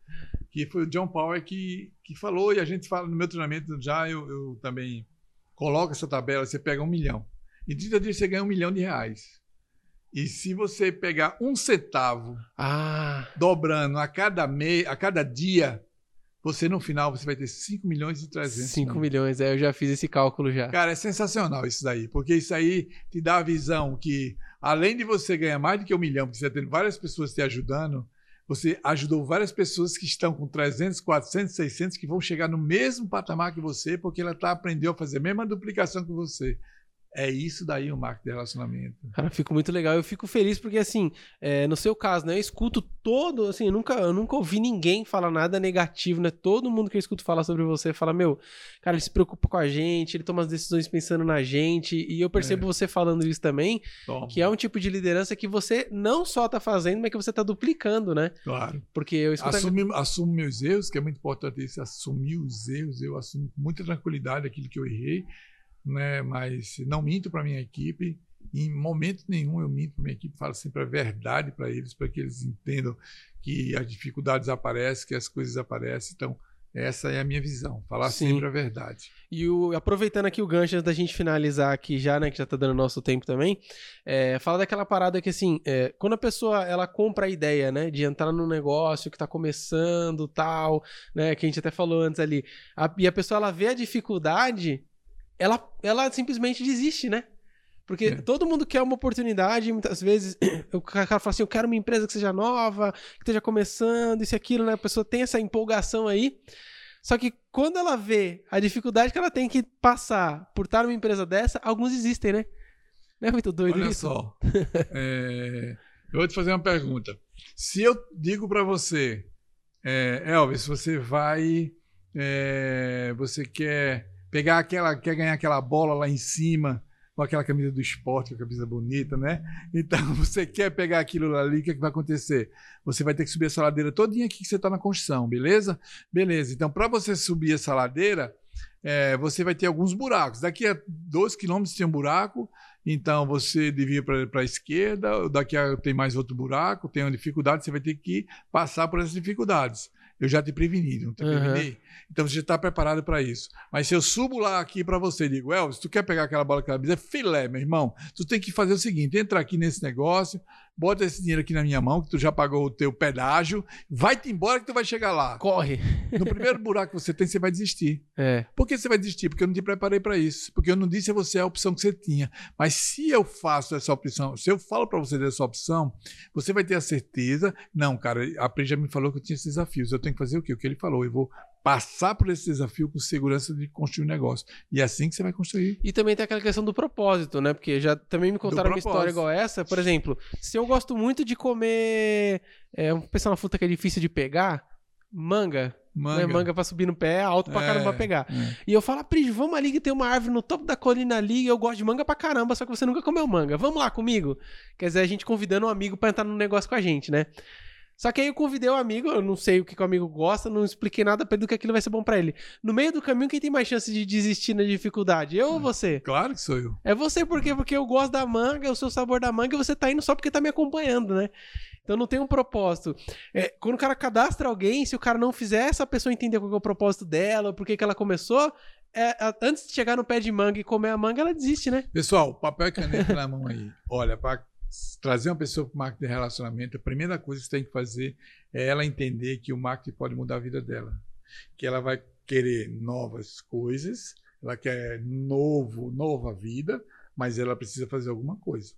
que foi o John Power que, que falou, e a gente fala no meu treinamento já, eu, eu também coloco essa tabela, você pega um milhão. Em 30 dias você ganha um milhão de reais. E se você pegar um centavo Ah, dobrando a cada mês, a cada dia, você no final você vai ter 5 milhões e 300 5 milhões, é, eu já fiz esse cálculo já. Cara, é sensacional isso daí, porque isso aí te dá a visão que, além de você ganhar mais do que um milhão, porque você está tendo várias pessoas te ajudando, você ajudou várias pessoas que estão com 300, 400, 600, que vão chegar no mesmo patamar que você, porque ela tá, aprendeu a fazer a mesma duplicação que você. É isso daí o marketing de relacionamento. Cara, fico muito legal. Eu fico feliz porque, assim, é, no seu caso, né? Eu escuto todo, assim, eu nunca, eu nunca ouvi ninguém falar nada negativo, né? Todo mundo que eu escuto falar sobre você fala, meu, cara, ele se preocupa com a gente, ele toma as decisões pensando na gente. E eu percebo é. você falando isso também, Toma. que é um tipo de liderança que você não só tá fazendo, mas que você tá duplicando, né? Claro. Porque eu escuto... Assumo, assumo meus erros, que é muito importante isso, assumir os erros. Eu assumo com muita tranquilidade aquilo que eu errei né? Mas não minto para minha equipe. Em momento nenhum eu minto para minha equipe, falo sempre a verdade para eles, para que eles entendam que as dificuldades aparecem, que as coisas aparecem. Então, essa é a minha visão, falar Sim. sempre a verdade. E o, aproveitando aqui o gancho antes da gente finalizar aqui já, né, que já tá dando nosso tempo também, é, fala daquela parada que assim, é, quando a pessoa ela compra a ideia, né, de entrar num negócio que tá começando, tal, né, que a gente até falou antes ali, a, e a pessoa ela vê a dificuldade, ela, ela simplesmente desiste, né? Porque é. todo mundo quer uma oportunidade, muitas vezes o cara fala assim: eu quero uma empresa que seja nova, que esteja começando, isso e aquilo, né? A pessoa tem essa empolgação aí. Só que quando ela vê a dificuldade que ela tem que passar por estar numa empresa dessa, alguns existem, né? Não é muito doido Olha isso? Olha só. é... Eu vou te fazer uma pergunta. Se eu digo para você, é, Elvis, você vai. É, você quer pegar aquela, quer ganhar aquela bola lá em cima, com aquela camisa do esporte, com a camisa bonita, né? Então, você quer pegar aquilo ali, o que, é que vai acontecer? Você vai ter que subir essa ladeira todinha aqui que você está na construção, beleza? Beleza. Então, para você subir essa ladeira, é, você vai ter alguns buracos. Daqui a 12 quilômetros tem um buraco, então você devia para a esquerda, daqui a tem mais outro buraco, tem uma dificuldade, você vai ter que passar por essas dificuldades eu já te preveni, não te uhum. preveni? Então você já está preparado para isso. Mas se eu subo lá aqui para você e digo, Elvis, tu quer pegar aquela bola que ela é filé, meu irmão, tu tem que fazer o seguinte: entra aqui nesse negócio, bota esse dinheiro aqui na minha mão, que tu já pagou o teu pedágio, vai-te embora que tu vai chegar lá. Corre. No primeiro buraco que você tem, você vai desistir. É. Por que você vai desistir? Porque eu não te preparei para isso. Porque eu não disse a você a opção que você tinha. Mas se eu faço essa opção, se eu falo para você dessa opção, você vai ter a certeza. Não, cara, a Pri já me falou que eu tinha esses desafios. Eu tenho que fazer o quê? O que ele falou. Eu vou passar por esse desafio com segurança de construir um negócio. E é assim que você vai construir. E também tem aquela questão do propósito, né? Porque já também me contaram uma história igual essa. Por exemplo, se eu gosto muito de comer. É, um pensar uma fruta que é difícil de pegar, manga. Manga. Né? manga pra subir no pé, é alto pra é, caramba pra pegar. É. E eu falo, Pris, vamos ali que tem uma árvore no topo da colina ali e eu gosto de manga pra caramba, só que você nunca comeu manga. Vamos lá comigo? Quer dizer, a gente convidando um amigo pra entrar no negócio com a gente, né? Só que aí eu convidei o um amigo, eu não sei o que, que o amigo gosta, não expliquei nada pra ele do que aquilo vai ser bom para ele. No meio do caminho, quem tem mais chance de desistir na dificuldade? Eu ou você? Claro que sou eu. É você, por quê? Porque eu gosto da manga, o seu sabor da manga, e você tá indo só porque tá me acompanhando, né? Então não tem um propósito. É, quando o cara cadastra alguém, se o cara não fizer essa pessoa entender qual é o propósito dela, por que, que ela começou, é, antes de chegar no pé de manga e comer a manga, ela desiste, né? Pessoal, papel e caneta na mão aí. Olha, para trazer uma pessoa para o marketing de relacionamento, a primeira coisa que você tem que fazer é ela entender que o marketing pode mudar a vida dela. Que ela vai querer novas coisas, ela quer novo, nova vida, mas ela precisa fazer alguma coisa.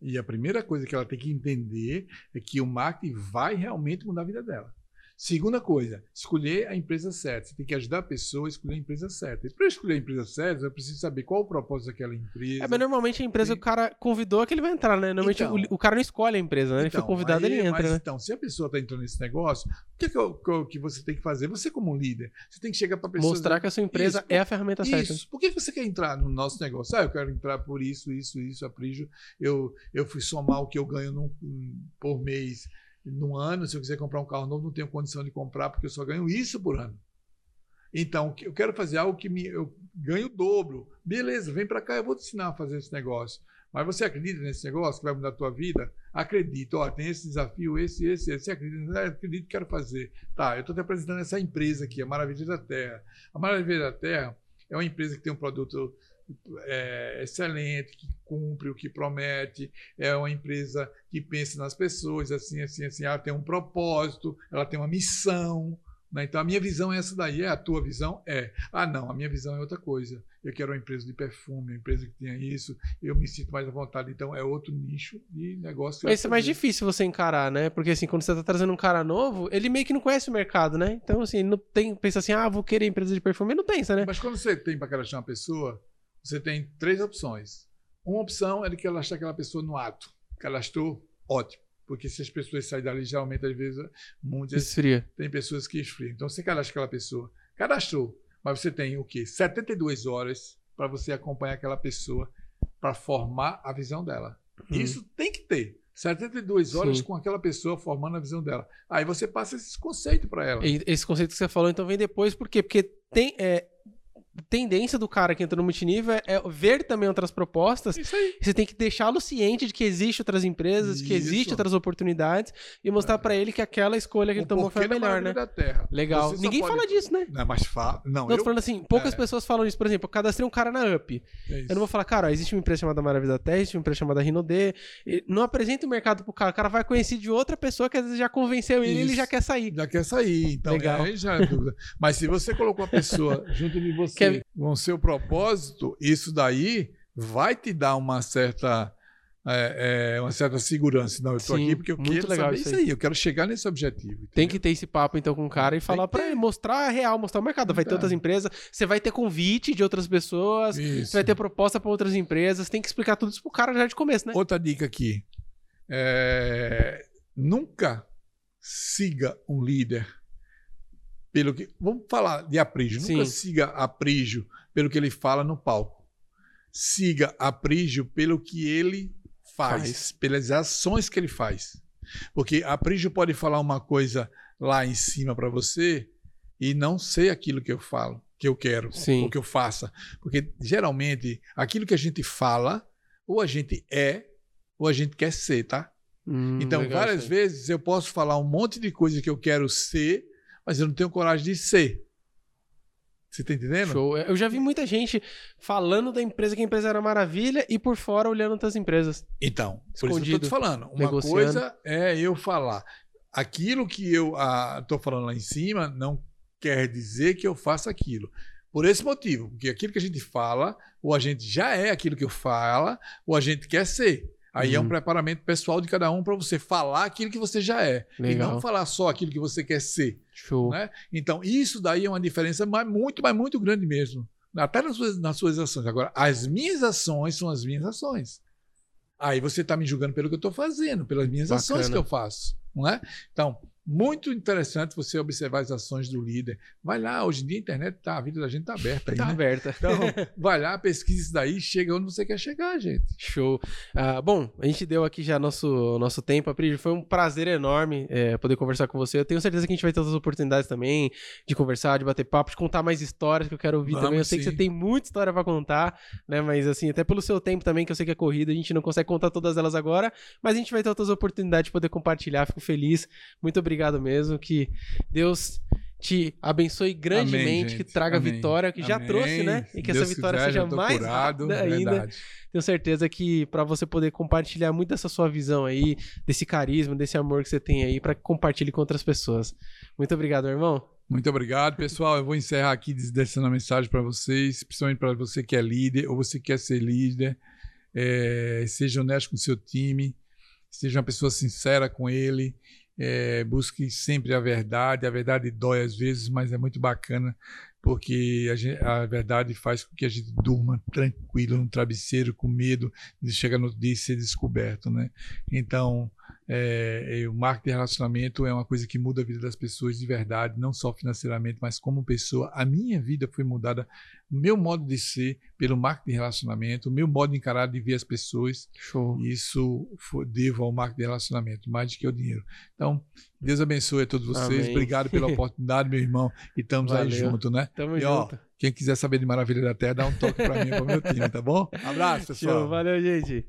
E a primeira coisa que ela tem que entender é que o marketing vai realmente mudar a vida dela. Segunda coisa, escolher a empresa certa. Você tem que ajudar a pessoa a escolher a empresa certa. E para escolher a empresa certa, eu preciso saber qual o propósito daquela empresa. É, mas normalmente a empresa que o cara convidou é que ele vai entrar, né? Normalmente então, o, o, cara não escolhe a empresa, né? Ele então, foi convidado, aí, ele entra. Mas, né? Então, se a pessoa está entrando nesse negócio, o que, é que, que, você tem que fazer? Você, como líder, você tem que chegar para a pessoa. Mostrar que a sua empresa é a ferramenta isso, certa. Por que você quer entrar no nosso negócio? Ah, eu quero entrar por isso, isso, isso, aprígio. Eu, eu fui somar o que eu ganho num, por mês num ano, se eu quiser comprar um carro novo, não tenho condição de comprar porque eu só ganho isso por ano. Então, eu quero fazer algo que me, eu ganho o dobro. Beleza, vem para cá, eu vou te ensinar a fazer esse negócio. Mas você acredita nesse negócio que vai mudar a tua vida? Acredito. Ó, tem esse desafio, esse, esse, esse. Acredita? Acredito que quero fazer. Tá, eu estou te apresentando essa empresa aqui, a Maravilha da Terra. A Maravilha da Terra é uma empresa que tem um produto é, excelente, que cumpre o que promete, é uma empresa que pensa nas pessoas, assim, assim, assim, ela tem um propósito, ela tem uma missão, Né? Então, a minha visão é essa daí. É a tua visão? É. Ah, não, a minha visão é outra coisa. Eu quero uma empresa de perfume, uma empresa que tenha isso. Eu me sinto mais à vontade. Então, é outro nicho de negócio. Mas isso é mais difícil você encarar, né? Porque, assim, quando você tá trazendo um cara novo, ele meio que não conhece o mercado, né? Então, assim, ele não tem, pensa assim, ah, vou querer empresa de perfume. Ele não pensa, né? Mas quando você tem para cadastrar uma pessoa, você tem três opções. Uma opção é de cadastrar aquela pessoa no ato. Cadastrou, ótimo. Porque se as pessoas saírem dali, geralmente, às vezes, muitas. Esfria. Tem pessoas que esfriam. Então, você cadastra aquela pessoa. Cadastrou. Mas você tem o quê? 72 horas para você acompanhar aquela pessoa para formar a visão dela. Hum. Isso tem que ter. 72 horas Sim. com aquela pessoa formando a visão dela. Aí você passa esses conceitos para ela. E esse conceito que você falou, então, vem depois, por quê? Porque tem. É, tendência do cara que entra no multinível é, é ver também outras propostas. Isso aí. Você tem que deixá-lo ciente de que existe outras empresas, que existe Isso. outras oportunidades e mostrar pra ele que aquela escolha que ele O tomou foi a melhor, né? da Terra. Legal. Você Ninguém pode- fala disso, né? Não, mas fala. Não, Não, eu tô falando assim, poucas é. pessoas falam isso. Por exemplo, eu cadastrei um cara na UP. é isso. Eu não vou falar, cara, ó, existe uma empresa chamada Maravilha da Terra, existe uma empresa chamada Rinode. E Não apresenta o mercado pro cara. O cara vai conhecer de outra pessoa que às vezes já convenceu ele e ele Isso. já quer sair. Já quer sair, então Legal. já é dúvida. Mas se você colocou a pessoa junto de você Com o seu propósito, isso daí vai te dar uma certa. é, é, uma certa segurança. Não, eu Sim, aqui porque eu muito quero legal isso aí. aí. Eu quero chegar nesse objetivo. Tem entendeu? que ter esse papo então com o cara e falar ter. ele, mostrar a real, mostrar o mercado. Vai ter outras empresas, você vai ter convite de outras pessoas, Isso. você vai ter proposta pra outras empresas, tem que explicar tudo isso pro cara já de começo, né? Outra dica aqui. É, nunca siga um líder pelo que. Vamos falar de Aprígio. Nunca Sim. siga Aprígio pelo que ele fala no palco. Siga Aprígio pelo que ele faz, Faz. pelas ações que ele faz. Porque Aprígio pode falar uma coisa lá em cima para você e não ser aquilo que eu falo, que eu quero, Sim. ou que eu faça. Porque geralmente aquilo que a gente fala, ou a gente é, ou a gente quer ser, tá? Hum, Então, várias vezes eu posso falar um monte de coisa que eu quero ser, mas eu não tenho coragem de ser. Você tá entendendo? Show. Eu já vi muita gente falando da empresa que a empresa era maravilha e por fora olhando outras empresas. Então, por isso que eu tô te falando. Uma negociando. coisa é eu falar. Aquilo que eu ah, tô falando lá em cima não quer dizer que eu faça aquilo. Por esse motivo, porque aquilo que a gente fala, ou a gente já é aquilo que eu fala, ou a gente quer ser. Aí é um Uhum. preparamento pessoal de cada um para você falar aquilo que você já é. E Legal. não falar só aquilo que você quer ser. Show. né? Então, isso daí é uma diferença mas muito, mas muito grande mesmo. Até nas suas, nas suas ações. Agora, as minhas ações são as minhas ações. Aí você está me julgando pelo que eu estou fazendo, pelas minhas Bacana. ações que eu faço. Não é? Então, muito interessante você observar as ações do líder. Vai lá, hoje em dia a internet tá, a vida da gente está aberta aí, Tá né? aberta. Então, vai lá, pesquisa isso daí, chega onde você quer chegar, gente. Show. Ah, bom, a gente deu aqui já nosso, nosso tempo, Apri. Foi um prazer enorme é, poder conversar com você. Eu tenho certeza que a gente vai ter outras oportunidades também de conversar, de bater papo, de contar mais histórias que eu quero ouvir Vamos, também. Eu sei que sim. você tem muita história pra contar, né? Mas assim, até pelo seu tempo também, que eu sei que é corrida, a gente não consegue contar todas elas agora, mas a gente vai ter outras oportunidades de poder compartilhar. Fico feliz. Muito obrigado mesmo. Que Deus te abençoe grandemente, gente. que traga Amém. vitória, que já Amém. trouxe, né? E que Deus essa vitória quiser, já seja mais curado, rápida ainda. verdade. Tenho certeza que para você poder compartilhar muito dessa sua visão aí, desse carisma, desse amor que você tem aí, para que compartilhe com outras pessoas. Muito obrigado, meu irmão. Muito obrigado, pessoal. Eu vou encerrar aqui deixando uma mensagem para vocês, principalmente para você que é líder ou você quer ser líder. É, seja honesto com o seu time, seja uma pessoa sincera com ele. É, busque sempre a verdade. A verdade dói às vezes, mas é muito bacana porque a, gen- a verdade faz com que a gente durma tranquilo no travesseiro, com medo de chegar no dia e ser descoberto, né? Então, é, o marketing de relacionamento é uma coisa que muda a vida das pessoas de verdade, não só financeiramente, mas como pessoa. A minha vida foi mudada, o meu modo de ser pelo marketing de relacionamento, meu modo de encarar de ver as pessoas. Show. Isso foi, devo ao marketing de relacionamento, mais do que ao dinheiro. Então, Deus abençoe a todos vocês. Amém. Obrigado pela oportunidade, meu irmão. E estamos aí junto, né? Tamo E, ó, junto. Quem quiser saber de Maravilha da Terra, dá um toque para mim e para o meu time, tá bom? Abraço, pessoal. Show. Valeu, gente.